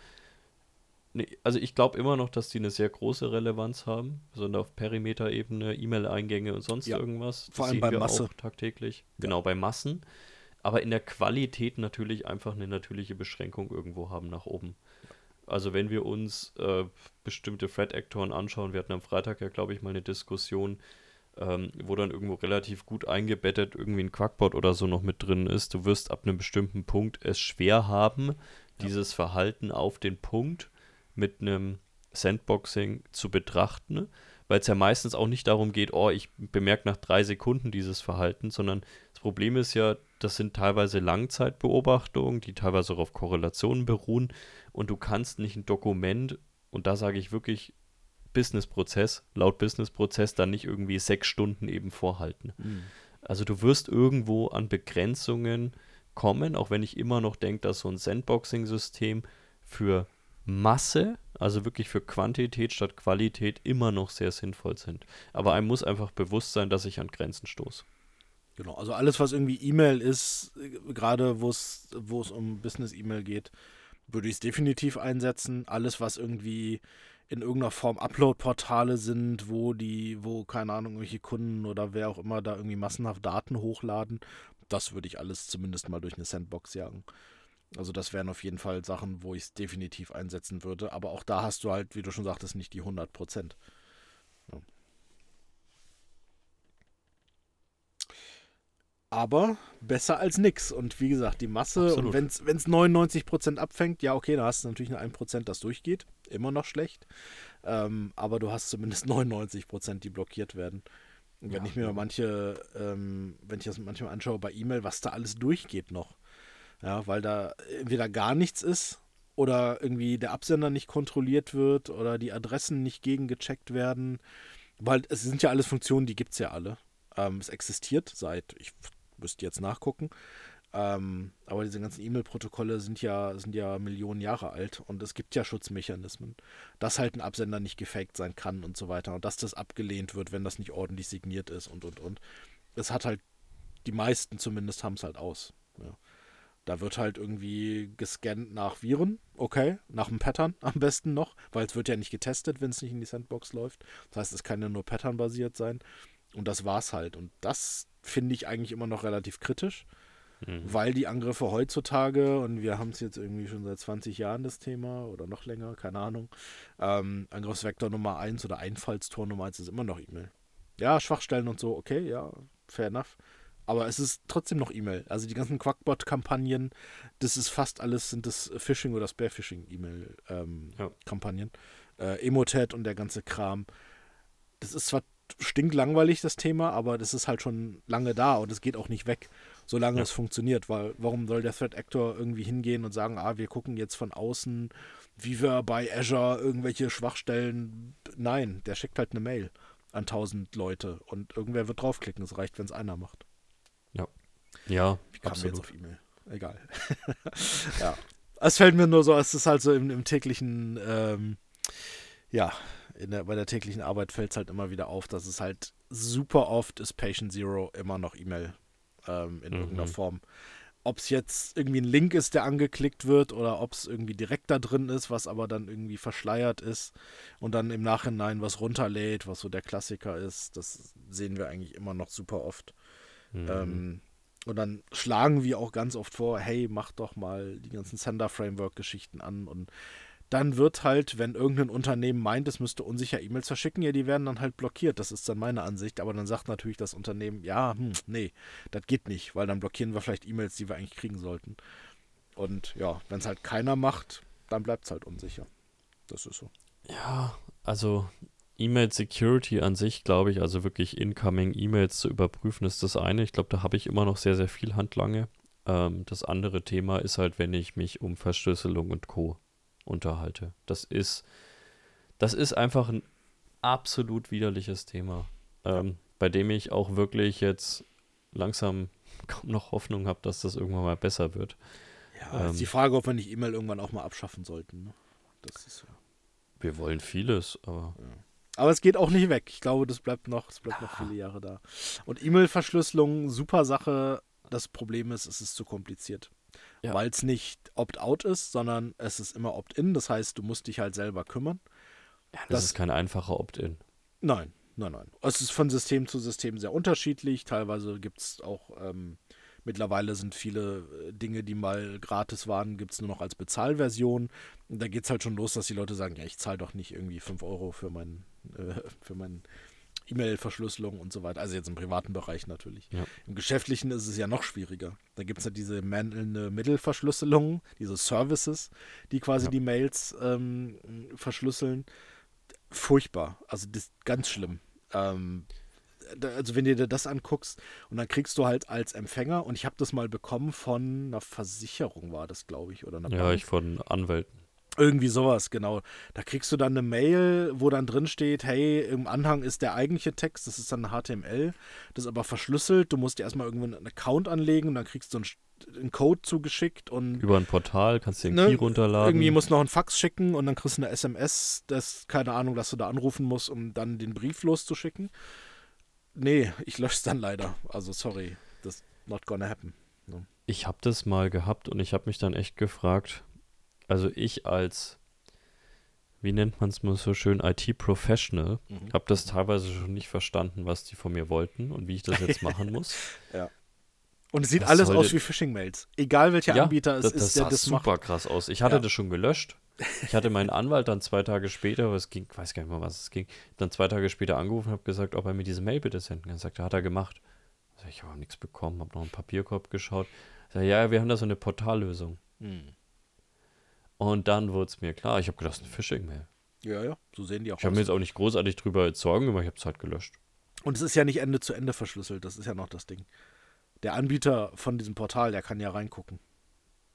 S1: Nee, also ich glaube immer noch, dass die eine sehr große Relevanz haben, sondern auf Perimeter-Ebene, E-Mail-Eingänge und sonst ja. irgendwas.
S2: Das Vor allem bei Masse. Auch
S1: tagtäglich. Ja. Genau, bei Massen. Aber in der Qualität natürlich einfach eine natürliche Beschränkung irgendwo haben nach oben. Also wenn wir uns äh, bestimmte Thread-Aktoren anschauen, wir hatten am Freitag ja, glaube ich, mal eine Diskussion, ähm, wo dann irgendwo relativ gut eingebettet irgendwie ein Quackbot oder so noch mit drin ist. Du wirst ab einem bestimmten Punkt es schwer haben, ja. dieses Verhalten auf den Punkt mit einem Sandboxing zu betrachten, weil es ja meistens auch nicht darum geht, oh, ich bemerke nach drei Sekunden dieses Verhalten, sondern das Problem ist ja, das sind teilweise Langzeitbeobachtungen, die teilweise auch auf Korrelationen beruhen und du kannst nicht ein Dokument, und da sage ich wirklich Businessprozess, laut Businessprozess dann nicht irgendwie sechs Stunden eben vorhalten. Mhm. Also du wirst irgendwo an Begrenzungen kommen, auch wenn ich immer noch denke, dass so ein Sandboxing-System für Masse, also wirklich für Quantität statt Qualität, immer noch sehr sinnvoll sind. Aber einem muss einfach bewusst sein, dass ich an Grenzen stoße.
S2: Genau, also alles, was irgendwie E-Mail ist, äh, gerade wo es um Business-E-Mail geht, würde ich es definitiv einsetzen. Alles, was irgendwie in irgendeiner Form Upload-Portale sind, wo die, wo, keine Ahnung, irgendwelche Kunden oder wer auch immer da irgendwie massenhaft Daten hochladen, das würde ich alles zumindest mal durch eine Sandbox jagen. Also das wären auf jeden Fall Sachen, wo ich es definitiv einsetzen würde. Aber auch da hast du halt, wie du schon sagtest, nicht die 100 Prozent. Ja. Aber besser als nix. Und wie gesagt, die Masse, Absolut. und wenn es 99% abfängt, ja, okay, dann hast du natürlich nur 1%, das durchgeht. Immer noch schlecht. Ähm, aber du hast zumindest <laughs> 99%, die blockiert werden. Und wenn ja, ich mir manche, ähm, wenn ich das manchmal anschaue bei E-Mail, was da alles durchgeht noch. Ja, weil da entweder gar nichts ist oder irgendwie der Absender nicht kontrolliert wird oder die Adressen nicht gegengecheckt werden. Weil es sind ja alles Funktionen, die gibt es ja alle. Ähm, es existiert seit, ich müsst ihr jetzt nachgucken. Ähm, aber diese ganzen E-Mail-Protokolle sind ja, sind ja Millionen Jahre alt und es gibt ja Schutzmechanismen, dass halt ein Absender nicht gefaked sein kann und so weiter und dass das abgelehnt wird, wenn das nicht ordentlich signiert ist und und und. Es hat halt, die meisten zumindest haben es halt aus. Ja. Da wird halt irgendwie gescannt nach Viren, okay, nach einem Pattern am besten noch, weil es wird ja nicht getestet, wenn es nicht in die Sandbox läuft. Das heißt, es kann ja nur Pattern-basiert sein. Und das war's halt. Und das finde ich eigentlich immer noch relativ kritisch, mhm. weil die Angriffe heutzutage, und wir haben es jetzt irgendwie schon seit 20 Jahren das Thema oder noch länger, keine Ahnung, ähm, Angriffsvektor Nummer 1 oder Einfallstor Nummer 1 ist immer noch E-Mail. Ja, Schwachstellen und so, okay, ja, fair enough. Aber es ist trotzdem noch E-Mail. Also die ganzen Quackbot-Kampagnen, das ist fast alles, sind das Phishing- oder Spearphishing-E-Mail-Kampagnen. Ähm, ja. äh, Emotet und der ganze Kram. Das ist zwar stinklangweilig, das Thema, aber das ist halt schon lange da und es geht auch nicht weg, solange ja. es funktioniert. Weil warum soll der Threat Actor irgendwie hingehen und sagen, ah, wir gucken jetzt von außen, wie wir bei Azure irgendwelche Schwachstellen. Nein, der schickt halt eine Mail an tausend Leute und irgendwer wird draufklicken. Es reicht, wenn es einer macht.
S1: Ja. Ja,
S2: Wie kam absolut. jetzt auf E-Mail? Egal. <laughs> ja. Es fällt mir nur so, es ist halt so im, im täglichen, ähm, ja, der, bei der täglichen Arbeit fällt es halt immer wieder auf, dass es halt super oft ist Patient Zero immer noch E-Mail ähm, in mhm. irgendeiner Form. Ob es jetzt irgendwie ein Link ist, der angeklickt wird, oder ob es irgendwie direkt da drin ist, was aber dann irgendwie verschleiert ist und dann im Nachhinein was runterlädt, was so der Klassiker ist, das sehen wir eigentlich immer noch super oft. Mhm. Ähm, und dann schlagen wir auch ganz oft vor, hey, mach doch mal die ganzen Sender-Framework-Geschichten an und dann wird halt, wenn irgendein Unternehmen meint, es müsste unsicher E-Mails verschicken, ja, die werden dann halt blockiert. Das ist dann meine Ansicht. Aber dann sagt natürlich das Unternehmen, ja, hm, nee, das geht nicht, weil dann blockieren wir vielleicht E-Mails, die wir eigentlich kriegen sollten. Und ja, wenn es halt keiner macht, dann bleibt es halt unsicher. Das ist so.
S1: Ja, also E-Mail Security an sich, glaube ich, also wirklich incoming E-Mails zu überprüfen, ist das eine. Ich glaube, da habe ich immer noch sehr, sehr viel Handlange. Ähm, das andere Thema ist halt, wenn ich mich um Verschlüsselung und Co unterhalte. Das ist, das ist einfach ein absolut widerliches Thema, ähm, bei dem ich auch wirklich jetzt langsam <laughs> kaum noch Hoffnung habe, dass das irgendwann mal besser wird.
S2: Ja, ähm, ist die Frage, ob wir nicht E-Mail irgendwann auch mal abschaffen sollten. Ne? Das ist ja.
S1: Wir wollen vieles, aber. Ja.
S2: Aber es geht auch nicht weg. Ich glaube, das bleibt noch, das bleibt noch viele Jahre da. Und E-Mail-Verschlüsselung, super Sache. Das Problem ist, es ist zu kompliziert. Ja. Weil es nicht Opt-out ist, sondern es ist immer Opt-in. Das heißt, du musst dich halt selber kümmern.
S1: Ja, das, das ist kein einfacher Opt-in.
S2: Nein, nein, nein. Es ist von System zu System sehr unterschiedlich. Teilweise gibt es auch, ähm, mittlerweile sind viele äh, Dinge, die mal gratis waren, gibt es nur noch als Bezahlversion. Und da geht es halt schon los, dass die Leute sagen, ja, ich zahle doch nicht irgendwie 5 Euro für mein, äh, <laughs> für mein E-Mail-Verschlüsselung und so weiter. Also jetzt im privaten Bereich natürlich. Ja. Im geschäftlichen ist es ja noch schwieriger. Da gibt es ja diese mangelnde Mittelverschlüsselung, diese Services, die quasi ja. die Mails ähm, verschlüsseln. Furchtbar. Also das ist ganz schlimm. Ähm, also wenn du dir das anguckst und dann kriegst du halt als Empfänger und ich habe das mal bekommen von einer Versicherung war das glaube ich oder einer
S1: ja Bank. ich von Anwälten
S2: irgendwie sowas, genau. Da kriegst du dann eine Mail, wo dann drin steht, hey, im Anhang ist der eigentliche Text, das ist dann HTML, das ist aber verschlüsselt, du musst dir erstmal irgendwo einen Account anlegen und dann kriegst du einen, einen Code zugeschickt und
S1: über ein Portal kannst du den ne, Key runterladen.
S2: Irgendwie musst du noch einen Fax schicken und dann kriegst du eine SMS, das keine Ahnung, dass du da anrufen musst, um dann den Brief loszuschicken. Nee, ich lösche es dann leider. Also sorry, das not gonna happen.
S1: Ich habe das mal gehabt und ich habe mich dann echt gefragt, also ich als, wie nennt man es mal so schön, IT-Professional, mhm. habe das teilweise schon nicht verstanden, was die von mir wollten und wie ich das jetzt <laughs> machen muss.
S2: ja. Und es sieht das alles aus wie Phishing-Mails. Egal welcher ja, Anbieter es
S1: das,
S2: ist,
S1: das der das super macht. krass aus. Ich hatte ja. das schon gelöscht. Ich hatte meinen Anwalt dann zwei Tage später, es ging, weiß gar nicht mehr, was es ging, dann zwei Tage später angerufen und habe gesagt, ob er mir diese Mail bitte senden kann. Er sagte, hat er gemacht. Also ich habe nichts bekommen, habe noch einen Papierkorb geschaut. Ich sag, ja, wir haben da so eine Portallösung. Hm. Und dann wurde es mir klar, ich habe gedacht, das ist eine Phishing-Mail.
S2: Ja, ja, so sehen die auch
S1: Ich habe mir jetzt auch nicht großartig drüber Sorgen gemacht, ich habe es halt gelöscht.
S2: Und es ist ja nicht Ende zu Ende verschlüsselt, das ist ja noch das Ding. Der Anbieter von diesem Portal, der kann ja reingucken.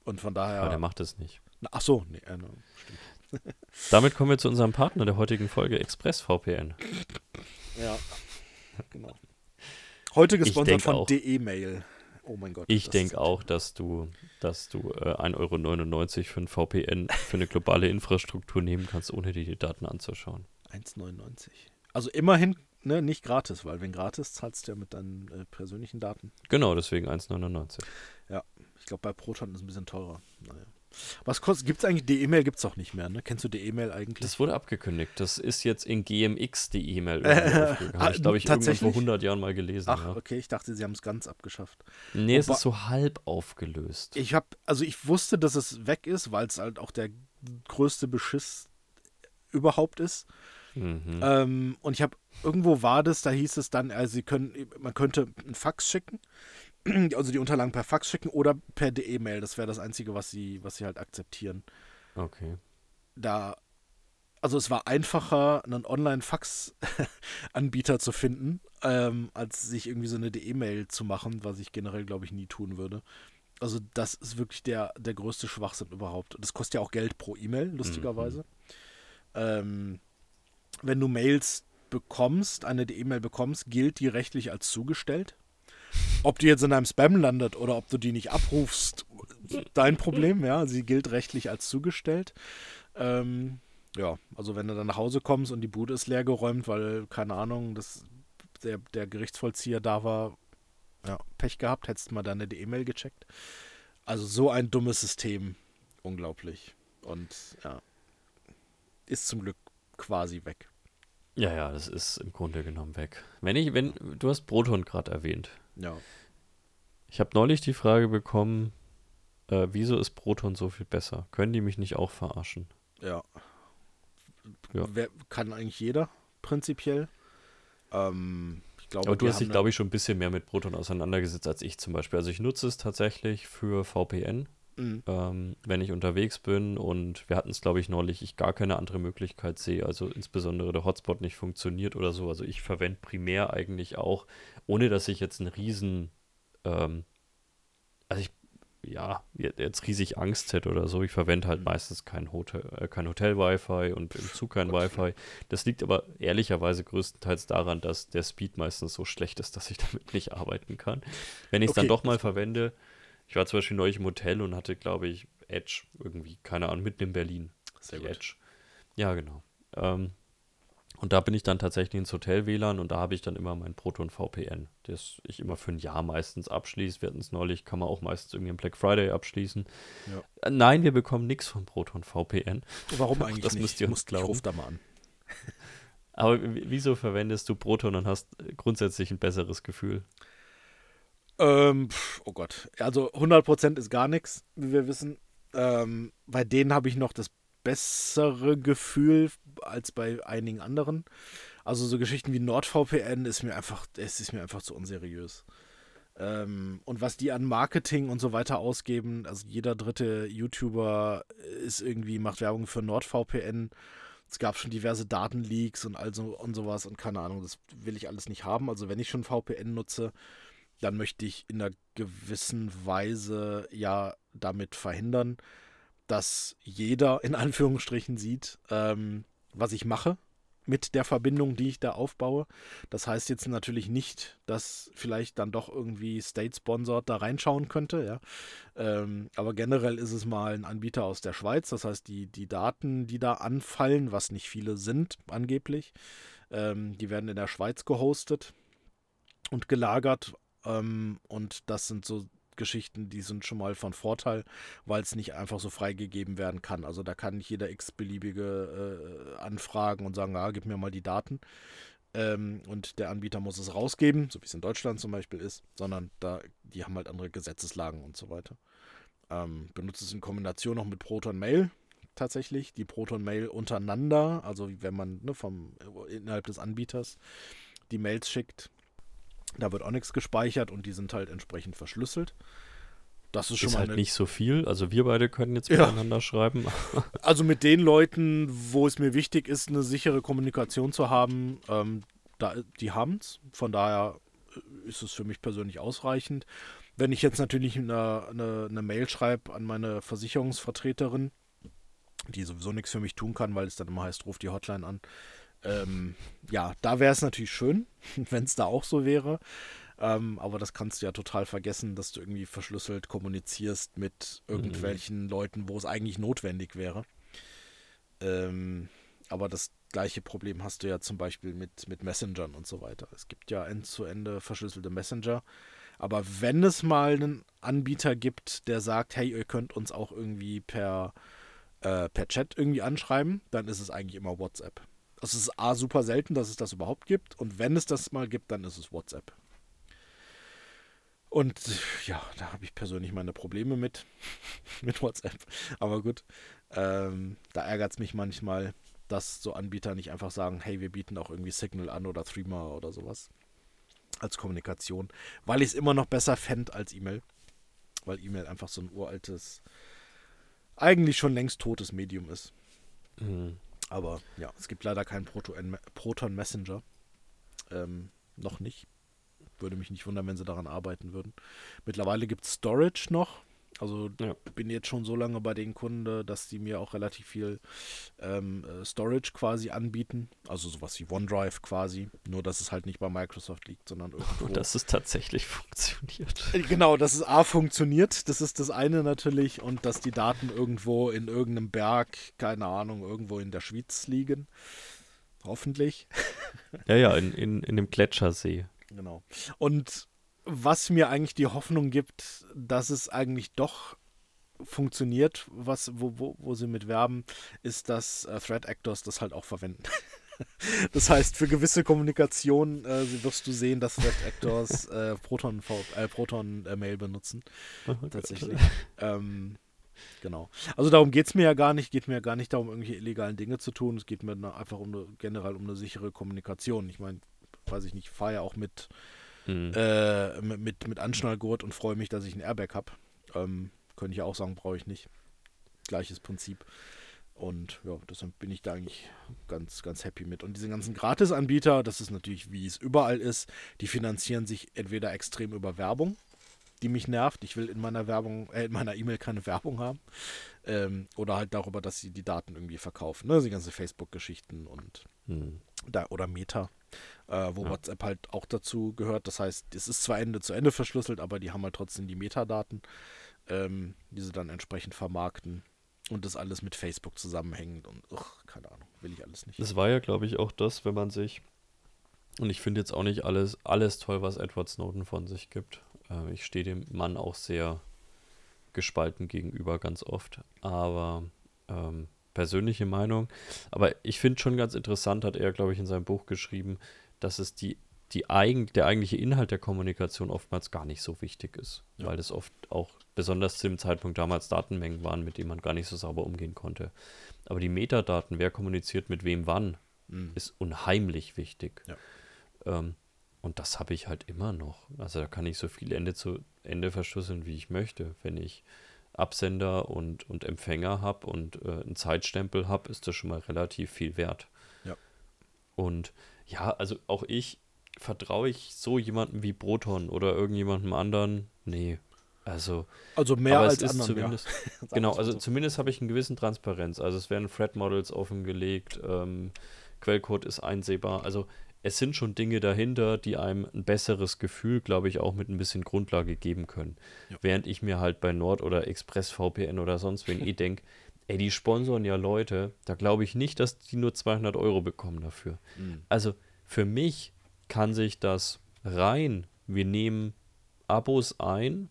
S2: Und von daher.
S1: Aber der macht es nicht.
S2: Na, ach so, nee, äh, stimmt. <laughs>
S1: Damit kommen wir zu unserem Partner der heutigen Folge, ExpressVPN.
S2: Ja, genau. Heute gesponsert von DE-Mail. Oh mein Gott.
S1: Ich denke auch, dass du, dass du äh, 1,99 Euro für ein VPN für eine globale Infrastruktur nehmen kannst, ohne dir die Daten anzuschauen.
S2: 1,99. Also immerhin ne, nicht gratis, weil wenn gratis zahlst du ja mit deinen äh, persönlichen Daten.
S1: Genau, deswegen 1,99.
S2: Ja, ich glaube bei Proton ist es ein bisschen teurer. Naja. Was kostet, gibt es eigentlich, die E-Mail gibt es auch nicht mehr, ne? Kennst du die E-Mail eigentlich?
S1: Das wurde abgekündigt. Das ist jetzt in GMX die E-Mail. <laughs> Habe ich, glaube ich, irgendwann vor 100 Jahren mal gelesen.
S2: Ach, ja. okay, ich dachte, sie haben es ganz abgeschafft.
S1: Nee, es ist so halb aufgelöst.
S2: Ich habe, also ich wusste, dass es weg ist, weil es halt auch der größte Beschiss überhaupt ist. Mhm. Ähm, und ich habe, irgendwo war das, da hieß es dann, also sie können, man könnte einen Fax schicken also die Unterlagen per Fax schicken oder per E-Mail. Das wäre das Einzige, was sie, was sie halt akzeptieren.
S1: Okay.
S2: Da, also es war einfacher, einen Online-Fax-Anbieter zu finden, ähm, als sich irgendwie so eine E-Mail zu machen, was ich generell, glaube ich, nie tun würde. Also das ist wirklich der, der größte Schwachsinn überhaupt. Das kostet ja auch Geld pro E-Mail, lustigerweise. Mhm. Ähm, wenn du Mails bekommst, eine E-Mail bekommst, gilt die rechtlich als zugestellt. Ob die jetzt in deinem Spam landet oder ob du die nicht abrufst, dein Problem, ja. Sie gilt rechtlich als zugestellt. Ähm, ja, also wenn du dann nach Hause kommst und die Bude ist leer geräumt, weil, keine Ahnung, das, der, der Gerichtsvollzieher da war, ja, Pech gehabt, hättest du mal deine E-Mail gecheckt. Also so ein dummes System. Unglaublich. Und ja, ist zum Glück quasi weg.
S1: Ja, ja, das ist im Grunde genommen weg. Wenn ich, wenn, du hast Proton gerade erwähnt.
S2: Ja.
S1: Ich habe neulich die Frage bekommen, äh, wieso ist Proton so viel besser? Können die mich nicht auch verarschen?
S2: Ja. ja. Wer, kann eigentlich jeder, prinzipiell. Ähm, ich glaube,
S1: Aber du hast dich, glaube ich, schon ein bisschen mehr mit Proton auseinandergesetzt als ich zum Beispiel. Also ich nutze es tatsächlich für VPN, mhm. ähm, wenn ich unterwegs bin und wir hatten es, glaube ich, neulich, ich gar keine andere Möglichkeit sehe, also insbesondere der Hotspot nicht funktioniert oder so. Also ich verwende primär eigentlich auch, ohne dass ich jetzt einen riesen, ähm, also ich ja, jetzt riesig Angst hätte oder so. Ich verwende halt mhm. meistens kein Hotel, äh, kein Hotel-Wi-Fi und im Zug kein Wi-Fi. Das liegt aber ehrlicherweise größtenteils daran, dass der Speed meistens so schlecht ist, dass ich <laughs> damit nicht arbeiten kann. Wenn ich es okay. dann doch mal verwende, ich war zum Beispiel neulich im Hotel und hatte, glaube ich, Edge irgendwie, keine Ahnung, mitten in Berlin.
S2: Sehr gut. Edge.
S1: Ja, genau. Ähm, und da bin ich dann tatsächlich ins Hotel WLAN und da habe ich dann immer mein Proton VPN, das ich immer für ein Jahr meistens abschließe. Wir hatten es neulich, kann man auch meistens irgendwie am Black Friday abschließen. Ja. Äh, nein, wir bekommen nichts von Proton VPN.
S2: Warum <laughs> eigentlich
S1: das
S2: nicht?
S1: müsst ihr uns glauben. Ich
S2: ruf da mal an. <laughs>
S1: Aber wieso verwendest du Proton und hast grundsätzlich ein besseres Gefühl?
S2: Ähm, oh Gott. Also 100% ist gar nichts, wie wir wissen. Ähm, bei denen habe ich noch das bessere Gefühl als bei einigen anderen. Also so Geschichten wie NordVPN ist mir einfach, es ist mir einfach zu unseriös. Ähm, und was die an Marketing und so weiter ausgeben, also jeder dritte YouTuber ist irgendwie, macht Werbung für NordVPN. Es gab schon diverse Datenleaks und also und sowas und keine Ahnung, das will ich alles nicht haben. Also wenn ich schon VPN nutze, dann möchte ich in einer gewissen Weise ja damit verhindern, dass jeder in Anführungsstrichen sieht, ähm, was ich mache mit der Verbindung, die ich da aufbaue. Das heißt jetzt natürlich nicht, dass vielleicht dann doch irgendwie State-Sponsored da reinschauen könnte, ja. Ähm, aber generell ist es mal ein Anbieter aus der Schweiz. Das heißt, die, die Daten, die da anfallen, was nicht viele sind, angeblich, ähm, die werden in der Schweiz gehostet und gelagert. Ähm, und das sind so Geschichten, die sind schon mal von Vorteil, weil es nicht einfach so freigegeben werden kann. Also da kann nicht jeder x-beliebige äh, anfragen und sagen, ah, gib mir mal die Daten. Ähm, und der Anbieter muss es rausgeben, so wie es in Deutschland zum Beispiel ist, sondern da, die haben halt andere Gesetzeslagen und so weiter. Ähm, benutzt es in Kombination noch mit Proton Mail tatsächlich, die Proton Mail untereinander, also wenn man ne, vom innerhalb des Anbieters die Mails schickt, da wird auch nichts gespeichert und die sind halt entsprechend verschlüsselt.
S1: Das ist schon ist halt nicht so viel. Also wir beide können jetzt miteinander ja. schreiben. <laughs> <laughs>
S2: also mit den Leuten, wo es mir wichtig ist, eine sichere Kommunikation zu haben, ähm, da, die haben es. Von daher äh, ist es für mich persönlich ausreichend. Wenn ich jetzt natürlich eine, eine, eine Mail schreibe an meine Versicherungsvertreterin, die sowieso nichts für mich tun kann, weil es dann immer heißt, ruf die Hotline an, ähm, ja, da wäre es natürlich schön, <laughs> wenn es da auch so wäre. Ähm, aber das kannst du ja total vergessen, dass du irgendwie verschlüsselt kommunizierst mit irgendwelchen mhm. Leuten, wo es eigentlich notwendig wäre. Ähm, aber das gleiche Problem hast du ja zum Beispiel mit, mit Messengern und so weiter. Es gibt ja end-zu-ende verschlüsselte Messenger. Aber wenn es mal einen Anbieter gibt, der sagt, hey, ihr könnt uns auch irgendwie per, äh, per Chat irgendwie anschreiben, dann ist es eigentlich immer WhatsApp. Es ist A, super selten, dass es das überhaupt gibt. Und wenn es das mal gibt, dann ist es WhatsApp. Und ja, da habe ich persönlich meine Probleme mit, <laughs> mit WhatsApp. Aber gut, ähm, da ärgert es mich manchmal, dass so Anbieter nicht einfach sagen, hey, wir bieten auch irgendwie Signal an oder Threema oder sowas als Kommunikation, weil ich es immer noch besser fände als E-Mail. Weil E-Mail einfach so ein uraltes, eigentlich schon längst totes Medium ist. Mhm. Aber ja, es gibt leider keinen Proton Messenger. Ähm, noch nicht. Würde mich nicht wundern, wenn sie daran arbeiten würden. Mittlerweile gibt es Storage noch. Also ja. bin jetzt schon so lange bei den Kunden, dass die mir auch relativ viel ähm, äh, Storage quasi anbieten. Also sowas wie OneDrive quasi. Nur dass es halt nicht bei Microsoft liegt, sondern irgendwo. Und
S1: dass es tatsächlich <laughs> funktioniert.
S2: Äh, genau, dass es A funktioniert, das ist das eine natürlich. Und dass die Daten irgendwo in irgendeinem Berg, keine Ahnung, irgendwo in der Schweiz liegen. Hoffentlich. <laughs>
S1: Ja, ja, in, in, in dem Gletschersee.
S2: Genau. Und was mir eigentlich die Hoffnung gibt, dass es eigentlich doch funktioniert, was, wo, wo, wo sie mit werben, ist, dass äh, Threat Actors das halt auch verwenden. <laughs> das heißt, für gewisse Kommunikation äh, wirst du sehen, dass Threat Actors <laughs> äh, Proton, äh, Proton äh, Mail benutzen. Oh tatsächlich. Ähm, genau. Also darum geht es mir ja gar nicht. Geht mir ja gar nicht darum, irgendwelche illegalen Dinge zu tun. Es geht mir einfach um eine, generell um eine sichere Kommunikation. Ich meine, weiß ich nicht, fahre ja auch mit mhm. äh, mit, mit Anschnallgurt und freue mich, dass ich ein Airbag habe. Ähm, könnte ich auch sagen, brauche ich nicht. Gleiches Prinzip. Und ja, deshalb bin ich da eigentlich ganz, ganz happy mit. Und diese ganzen Gratis-Anbieter, das ist natürlich, wie es überall ist, die finanzieren sich entweder extrem über Werbung, die mich nervt. Ich will in meiner Werbung, äh, in meiner E-Mail keine Werbung haben. Ähm, oder halt darüber, dass sie die Daten irgendwie verkaufen. Ne? Die ganzen Facebook-Geschichten und hm. da, oder Meta äh, wo ja. WhatsApp halt auch dazu gehört. Das heißt, es ist zwar Ende zu Ende verschlüsselt, aber die haben halt trotzdem die Metadaten, ähm, die sie dann entsprechend vermarkten. Und das alles mit Facebook zusammenhängt und ach, keine Ahnung, will ich alles nicht.
S1: Das war ja, glaube ich, auch das, wenn man sich, und ich finde jetzt auch nicht alles, alles toll, was Edward Snowden von sich gibt. Äh, ich stehe dem Mann auch sehr gespalten gegenüber ganz oft. Aber ähm, persönliche Meinung. Aber ich finde schon ganz interessant, hat er, glaube ich, in seinem Buch geschrieben, dass es die, die eigen, der eigentliche Inhalt der Kommunikation oftmals gar nicht so wichtig ist, ja. weil es oft auch besonders zu dem Zeitpunkt damals Datenmengen waren, mit denen man gar nicht so sauber umgehen konnte. Aber die Metadaten, wer kommuniziert mit wem wann, mhm. ist unheimlich wichtig. Ja. Ähm, und das habe ich halt immer noch. Also da kann ich so viel Ende zu Ende verschlüsseln, wie ich möchte. Wenn ich Absender und, und Empfänger habe und äh, einen Zeitstempel habe, ist das schon mal relativ viel wert.
S2: Ja.
S1: Und ja, also auch ich, vertraue ich so jemandem wie Proton oder irgendjemandem anderen? Nee. Also,
S2: also mehr als ist
S1: anderen, zumindest, <laughs> ja. genau, also so. zumindest habe ich einen gewissen Transparenz. Also es werden Thread-Models offengelegt, ähm, Quellcode ist einsehbar. Also es sind schon Dinge dahinter, die einem ein besseres Gefühl, glaube ich, auch mit ein bisschen Grundlage geben können. Ja. Während ich mir halt bei Nord oder ExpressVPN oder sonst wen eh <laughs> denke, ey, die sponsoren ja Leute, da glaube ich nicht, dass die nur 200 Euro bekommen dafür. Mhm. Also für mich kann sich das rein, wir nehmen Abos ein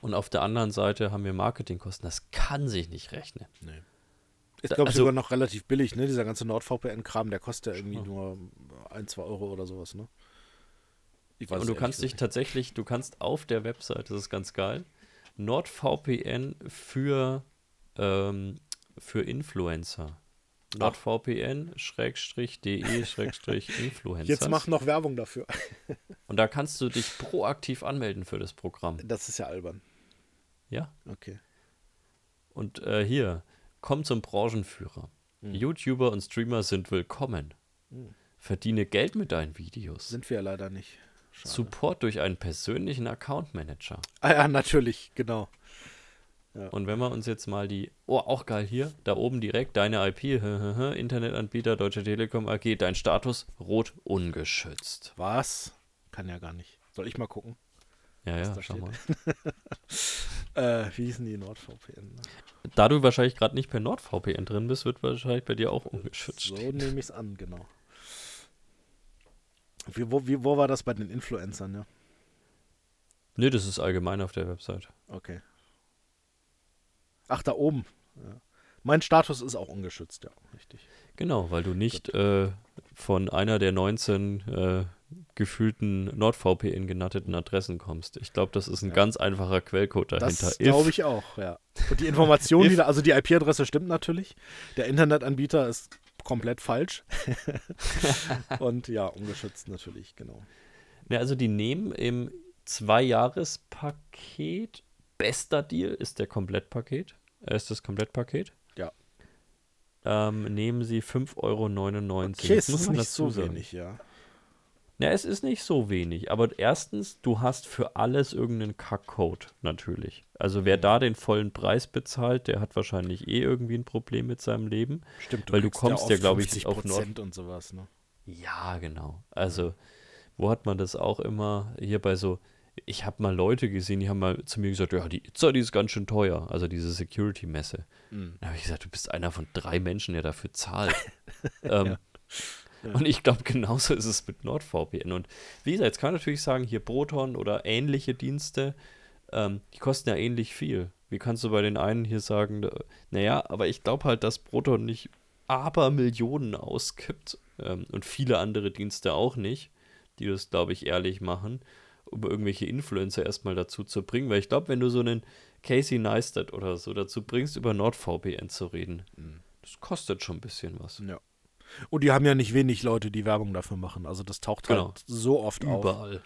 S1: und auf der anderen Seite haben wir Marketingkosten. Das kann sich nicht rechnen.
S2: Nee. Ist, glaube ich, also, sogar noch relativ billig, ne? Dieser ganze NordVPN-Kram, der kostet ja irgendwie nur 1, 2 Euro oder sowas, ne?
S1: Ich weiß und du kannst dich tatsächlich, du kannst auf der Webseite, das ist ganz geil, NordVPN für ähm, für Influencer. NordVPN-de-influencer. <laughs>
S2: Jetzt mach noch Werbung dafür. <laughs>
S1: Und da kannst du dich proaktiv anmelden für das Programm.
S2: Das ist ja albern.
S1: Ja.
S2: Okay.
S1: Und äh, hier, komm zum Branchenführer. Hm. YouTuber und Streamer sind willkommen. Hm. Verdiene Geld mit deinen Videos.
S2: Sind wir ja leider nicht.
S1: Schade. Support durch einen persönlichen Account Manager.
S2: Ah ja, natürlich, genau.
S1: Und wenn wir uns jetzt mal die, oh, auch geil hier, da oben direkt deine IP, <laughs> Internetanbieter Deutsche Telekom AG, dein Status rot ungeschützt.
S2: Was? Kann ja gar nicht. Soll ich mal gucken?
S1: Ja, ja, schau mal. <laughs>
S2: äh, wie hießen die NordVPN?
S1: Da du wahrscheinlich gerade nicht per NordVPN drin bist, wird wahrscheinlich bei dir auch ungeschützt.
S2: So nehme ich es an, genau. Wie, wo, wie, wo war das bei den Influencern, ja?
S1: Nö, das ist allgemein auf der Website.
S2: Okay. Ach, da oben. Ja. Mein Status ist auch ungeschützt, ja, richtig.
S1: Genau, weil du nicht äh, von einer der 19 äh, gefühlten NordVPN genatteten Adressen kommst. Ich glaube, das ist ein ja. ganz einfacher Quellcode dahinter. Das
S2: glaube ich auch, ja. Und die Information, die <laughs> da, also die IP-Adresse stimmt natürlich. Der Internetanbieter ist komplett falsch. <laughs> Und ja, ungeschützt natürlich, genau.
S1: Ja, also die nehmen im Zwei-Jahres-Paket bester Deal ist der Komplettpaket. Äh, ist das Komplettpaket?
S2: Ja.
S1: Ähm, nehmen Sie 5,99 Euro.
S2: Okay, es ist nicht so sagen. wenig, ja.
S1: Na, es ist nicht so wenig, aber erstens, du hast für alles irgendeinen Kackcode natürlich. Also wer da den vollen Preis bezahlt, der hat wahrscheinlich eh irgendwie ein Problem mit seinem Leben.
S2: Stimmt,
S1: du weil du kommst ja, ja glaube ich,
S2: auf Nord und sowas, ne?
S1: Ja, genau. Also, wo hat man das auch immer hier bei so ich habe mal Leute gesehen, die haben mal zu mir gesagt, ja, die Itza, die ist ganz schön teuer, also diese Security-Messe. Mhm. Da habe ich gesagt, du bist einer von drei Menschen, der dafür zahlt. <laughs> ähm, ja. Ja. Und ich glaube, genauso ist es mit NordVPN. Und wie gesagt, jetzt kann man natürlich sagen, hier Proton oder ähnliche Dienste, ähm, die kosten ja ähnlich viel. Wie kannst du bei den einen hier sagen, naja, aber ich glaube halt, dass Proton nicht aber Millionen ausgibt ähm, und viele andere Dienste auch nicht, die das, glaube ich, ehrlich machen, um irgendwelche Influencer erstmal dazu zu bringen. Weil ich glaube, wenn du so einen Casey Neistat oder so dazu bringst, über NordVPN zu reden, mhm. das kostet schon ein bisschen was.
S2: Ja. Und die haben ja nicht wenig Leute, die Werbung dafür machen. Also das taucht halt genau. halt so oft
S1: Überall. auf. Überall.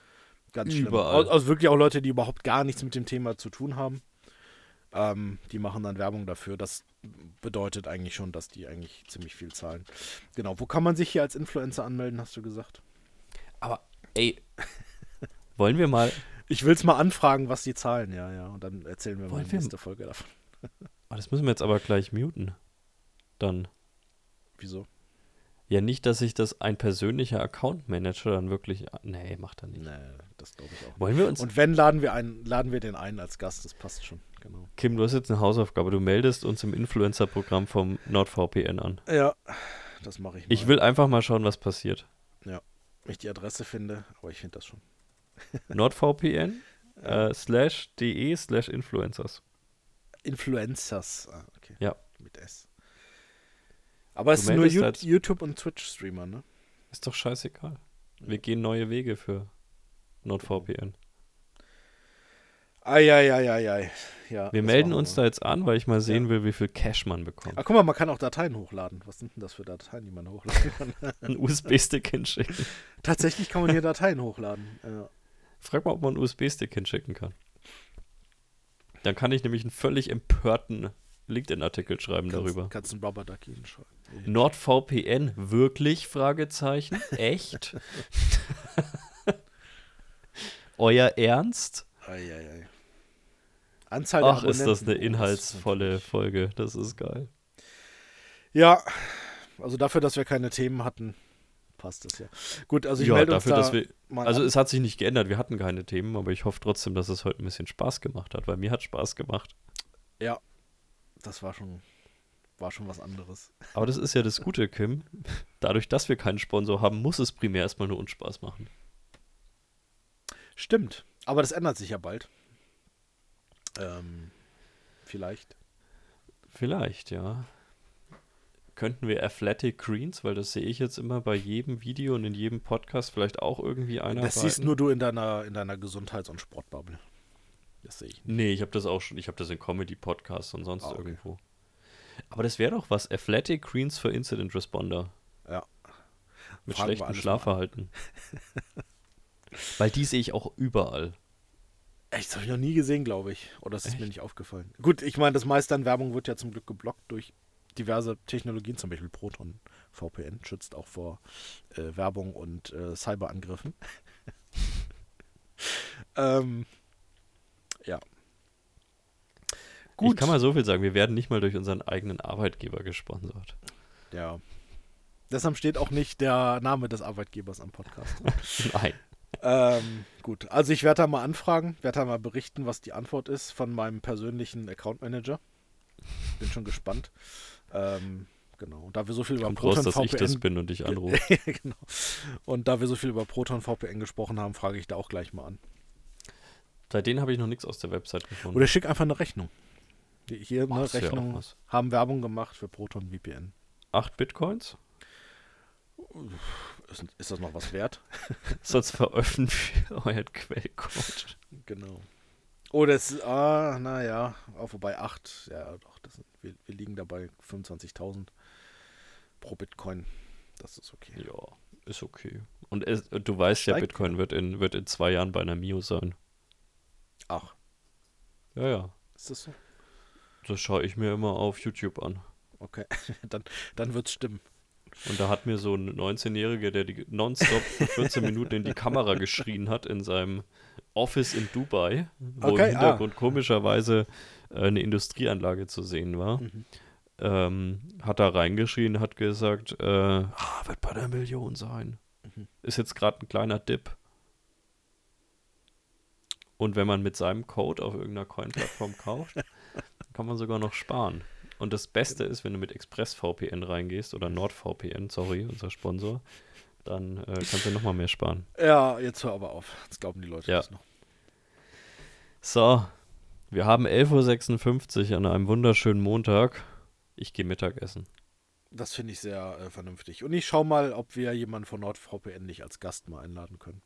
S2: Ganz schlimm. Überall. Also wirklich auch Leute, die überhaupt gar nichts mit dem Thema zu tun haben. Ähm, die machen dann Werbung dafür. Das bedeutet eigentlich schon, dass die eigentlich ziemlich viel zahlen. Genau. Wo kann man sich hier als Influencer anmelden, hast du gesagt?
S1: Aber, ey, <laughs> wollen wir mal.
S2: Ich will es mal anfragen, was die zahlen, ja, ja. Und dann erzählen wir mal in der nächsten Folge davon.
S1: Oh, das müssen wir jetzt aber gleich muten. Dann.
S2: Wieso?
S1: Ja, nicht, dass sich das ein persönlicher Account Manager dann wirklich. Nee, macht er nicht. Nee,
S2: das glaube ich auch.
S1: Wollen wir uns.
S2: Und wenn, laden wir, einen, laden wir den ein als Gast, das passt schon. Genau.
S1: Kim, du hast jetzt eine Hausaufgabe. Du meldest uns im Influencer-Programm vom NordVPN an.
S2: Ja, das mache ich
S1: mal. Ich will einfach mal schauen, was passiert.
S2: Ja, wenn ich die Adresse finde, aber ich finde das schon. <laughs>
S1: NordVPN äh, slash de slash Influencers.
S2: Influencers, ah, okay.
S1: Ja.
S2: Mit S. Aber es sind nur YouTube und Twitch-Streamer, ne?
S1: Ist doch scheißegal. Wir gehen neue Wege für NordVPN.
S2: Eieieiei. Ja,
S1: wir melden uns da jetzt an, weil ich mal sehen ja. will, wie viel Cash man bekommt.
S2: Ach, guck mal, man kann auch Dateien hochladen. Was sind denn das für Dateien, die man hochladen kann? <laughs>
S1: Ein USB-Stick hinschicken.
S2: Tatsächlich kann man hier Dateien hochladen. Ja.
S1: Frag mal, ob man einen USB-Stick hinschicken kann. Dann kann ich nämlich einen völlig empörten LinkedIn-Artikel schreiben
S2: kannst,
S1: darüber.
S2: Kannst einen Rubber Ducky hinschreiben.
S1: NordVPN, wirklich? Fragezeichen. Echt? <laughs> Euer Ernst?
S2: Eieiei.
S1: Anzahl Ach, ist das eine inhaltsvolle Folge. Das ist geil.
S2: Ja, also dafür, dass wir keine Themen hatten, passt das ja. Gut, also ich
S1: ja,
S2: melde
S1: dafür,
S2: uns
S1: da wir, Also an. es hat sich nicht geändert, wir hatten keine Themen, aber ich hoffe trotzdem, dass es heute ein bisschen Spaß gemacht hat, weil mir hat Spaß gemacht.
S2: Ja, das war schon, war schon was anderes.
S1: Aber das ist ja das Gute, Kim. Dadurch, dass wir keinen Sponsor haben, muss es primär erstmal nur uns Spaß machen.
S2: Stimmt, aber das ändert sich ja bald. Ähm, vielleicht.
S1: Vielleicht, ja könnten wir Athletic Greens, weil das sehe ich jetzt immer bei jedem Video und in jedem Podcast vielleicht auch irgendwie einer.
S2: Das siehst nur du in deiner, in deiner Gesundheits- und Sportbubble.
S1: Das sehe ich nicht. Nee, ich habe das auch schon, ich habe das in Comedy-Podcasts und sonst ah, okay. irgendwo. Aber das wäre doch was, Athletic Greens für Incident Responder.
S2: Ja.
S1: Mit Fragen schlechtem Schlafverhalten. <laughs> weil die sehe ich auch überall.
S2: Echt, das habe ich noch nie gesehen, glaube ich. Oder das ist Echt? mir nicht aufgefallen. Gut, ich meine, das meiste an Werbung wird ja zum Glück geblockt durch diverse Technologien, zum Beispiel Proton VPN, schützt auch vor äh, Werbung und äh, Cyberangriffen. <laughs> ähm, ja.
S1: Gut. Ich kann mal so viel sagen, wir werden nicht mal durch unseren eigenen Arbeitgeber gesponsert.
S2: Ja. Deshalb steht auch nicht der Name des Arbeitgebers am Podcast. <laughs>
S1: Nein.
S2: Ähm, gut, also ich werde da mal anfragen, werde da mal berichten, was die Antwort ist von meinem persönlichen Account Manager. Bin schon gespannt. Ähm, genau. Und da wir so viel über
S1: Kommt Proton raus, dass VPN ich das bin und dich anrufe. <laughs>
S2: genau. Und da wir so viel über Proton VPN gesprochen haben, frage ich da auch gleich mal an.
S1: Bei denen habe ich noch nichts aus der Website gefunden.
S2: Oder schick einfach eine Rechnung. Hier eine Ach, Rechnung ja haben Werbung gemacht für Proton VPN.
S1: Acht Bitcoins?
S2: Ist, ist das noch was wert? <laughs>
S1: Sonst veröffentlicht euer Quellcode.
S2: Genau. Oh, das, ah, naja, auch vorbei 8, ja doch, das, wir, wir liegen dabei 25.000 pro Bitcoin. Das ist okay.
S1: Ja, ist okay. Und es, du weißt ja, Bitcoin wird in, wird in zwei Jahren bei einer Mio sein.
S2: Ach.
S1: Ja, ja.
S2: Ist das so?
S1: Das schaue ich mir immer auf YouTube an.
S2: Okay, <laughs> dann, dann wird es stimmen.
S1: Und da hat mir so ein 19-Jähriger, der die nonstop 14 Minuten in die Kamera geschrien hat in seinem Office in Dubai, wo okay, im. Hintergrund ah. komischerweise äh, eine Industrieanlage zu sehen war. Mhm. Ähm, hat da reingeschrien, hat gesagt, äh, ah, wird bei der Million sein. Mhm. Ist jetzt gerade ein kleiner Dip. Und wenn man mit seinem Code auf irgendeiner Coin-Plattform kauft, kann man sogar noch sparen. Und das Beste ist, wenn du mit ExpressVPN reingehst oder NordVPN, sorry, unser Sponsor, dann äh, kannst du nochmal mehr sparen.
S2: Ja, jetzt hör aber auf. Jetzt glauben die Leute ja. das noch.
S1: So, wir haben 11.56 Uhr an einem wunderschönen Montag. Ich gehe Mittagessen.
S2: Das finde ich sehr äh, vernünftig. Und ich schaue mal, ob wir jemanden von NordVPN nicht als Gast mal einladen können.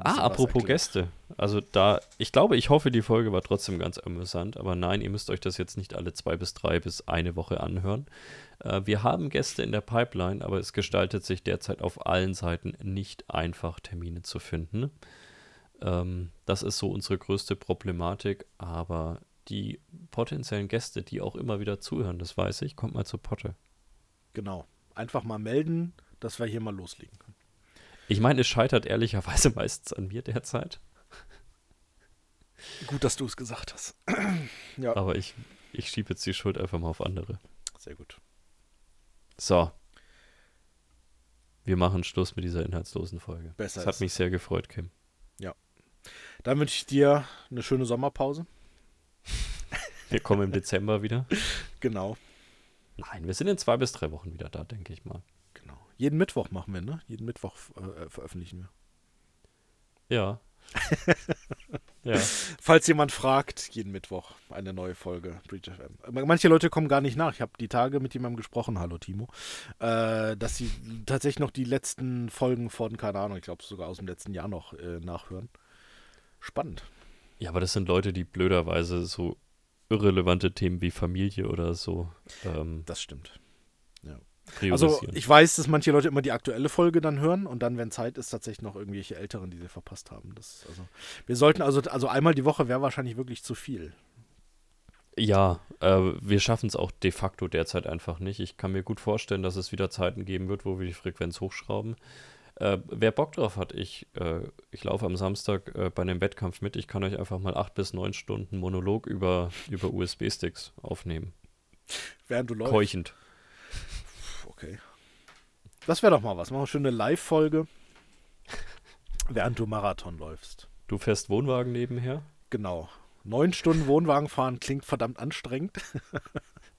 S1: Ah, apropos Gäste. Also da, ich glaube, ich hoffe, die Folge war trotzdem ganz amüsant, aber nein, ihr müsst euch das jetzt nicht alle zwei bis drei bis eine Woche anhören. Äh, wir haben Gäste in der Pipeline, aber es gestaltet sich derzeit auf allen Seiten nicht einfach, Termine zu finden. Ähm, das ist so unsere größte Problematik, aber die potenziellen Gäste, die auch immer wieder zuhören, das weiß ich, kommt mal zur Potte.
S2: Genau. Einfach mal melden, dass wir hier mal loslegen können.
S1: Ich meine, es scheitert ehrlicherweise <laughs> meistens an mir derzeit.
S2: Gut, dass du es gesagt hast. <clears throat>
S1: ja. Aber ich, ich schiebe jetzt die Schuld einfach mal auf andere.
S2: Sehr gut.
S1: So. Wir machen Schluss mit dieser inhaltslosen Folge. Besser. Es hat mich sehr gefreut, Kim.
S2: Ja. Dann wünsche ich dir eine schöne Sommerpause.
S1: Wir kommen im <laughs> Dezember wieder.
S2: Genau.
S1: Nein, wir sind in zwei bis drei Wochen wieder da, denke ich mal.
S2: Jeden Mittwoch machen wir, ne? Jeden Mittwoch äh, veröffentlichen
S1: wir. Ja. <laughs>
S2: ja. Falls jemand fragt, jeden Mittwoch eine neue Folge Breach FM. Manche Leute kommen gar nicht nach. Ich habe die Tage mit jemandem gesprochen, hallo Timo, äh, dass sie tatsächlich noch die letzten Folgen von, keine Ahnung, ich glaube sogar aus dem letzten Jahr noch äh, nachhören. Spannend.
S1: Ja, aber das sind Leute, die blöderweise so irrelevante Themen wie Familie oder so. Ähm,
S2: das stimmt. Ja. Also ich weiß, dass manche Leute immer die aktuelle Folge dann hören und dann, wenn Zeit ist, tatsächlich noch irgendwelche Älteren, die sie verpasst haben. Das, also, wir sollten also, also einmal die Woche wäre wahrscheinlich wirklich zu viel.
S1: Ja, äh, wir schaffen es auch de facto derzeit einfach nicht. Ich kann mir gut vorstellen, dass es wieder Zeiten geben wird, wo wir die Frequenz hochschrauben. Äh, wer Bock drauf hat, ich, äh, ich laufe am Samstag äh, bei einem Wettkampf mit. Ich kann euch einfach mal acht bis neun Stunden Monolog über, über USB-Sticks aufnehmen.
S2: Während du läufst.
S1: Keuchend
S2: okay. Das wäre doch mal was. Machen wir schon eine Live-Folge, <laughs> während du Marathon läufst.
S1: Du fährst Wohnwagen nebenher?
S2: Genau. Neun Stunden Wohnwagen fahren klingt verdammt anstrengend. <laughs>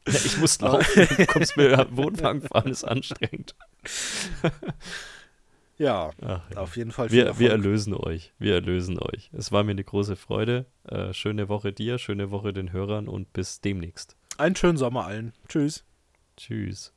S1: Ja, ich muss laufen. Du kommst mir Wohnwagen fahren ist anstrengend. <laughs>
S2: Ja, Ach, auf jeden Fall.
S1: Wir, wir, erlösen euch. Wir erlösen euch. Es war mir eine große Freude. Äh, schöne Woche dir, schöne Woche den Hörern und bis demnächst.
S2: Einen schönen Sommer allen. Tschüss.
S1: Tschüss.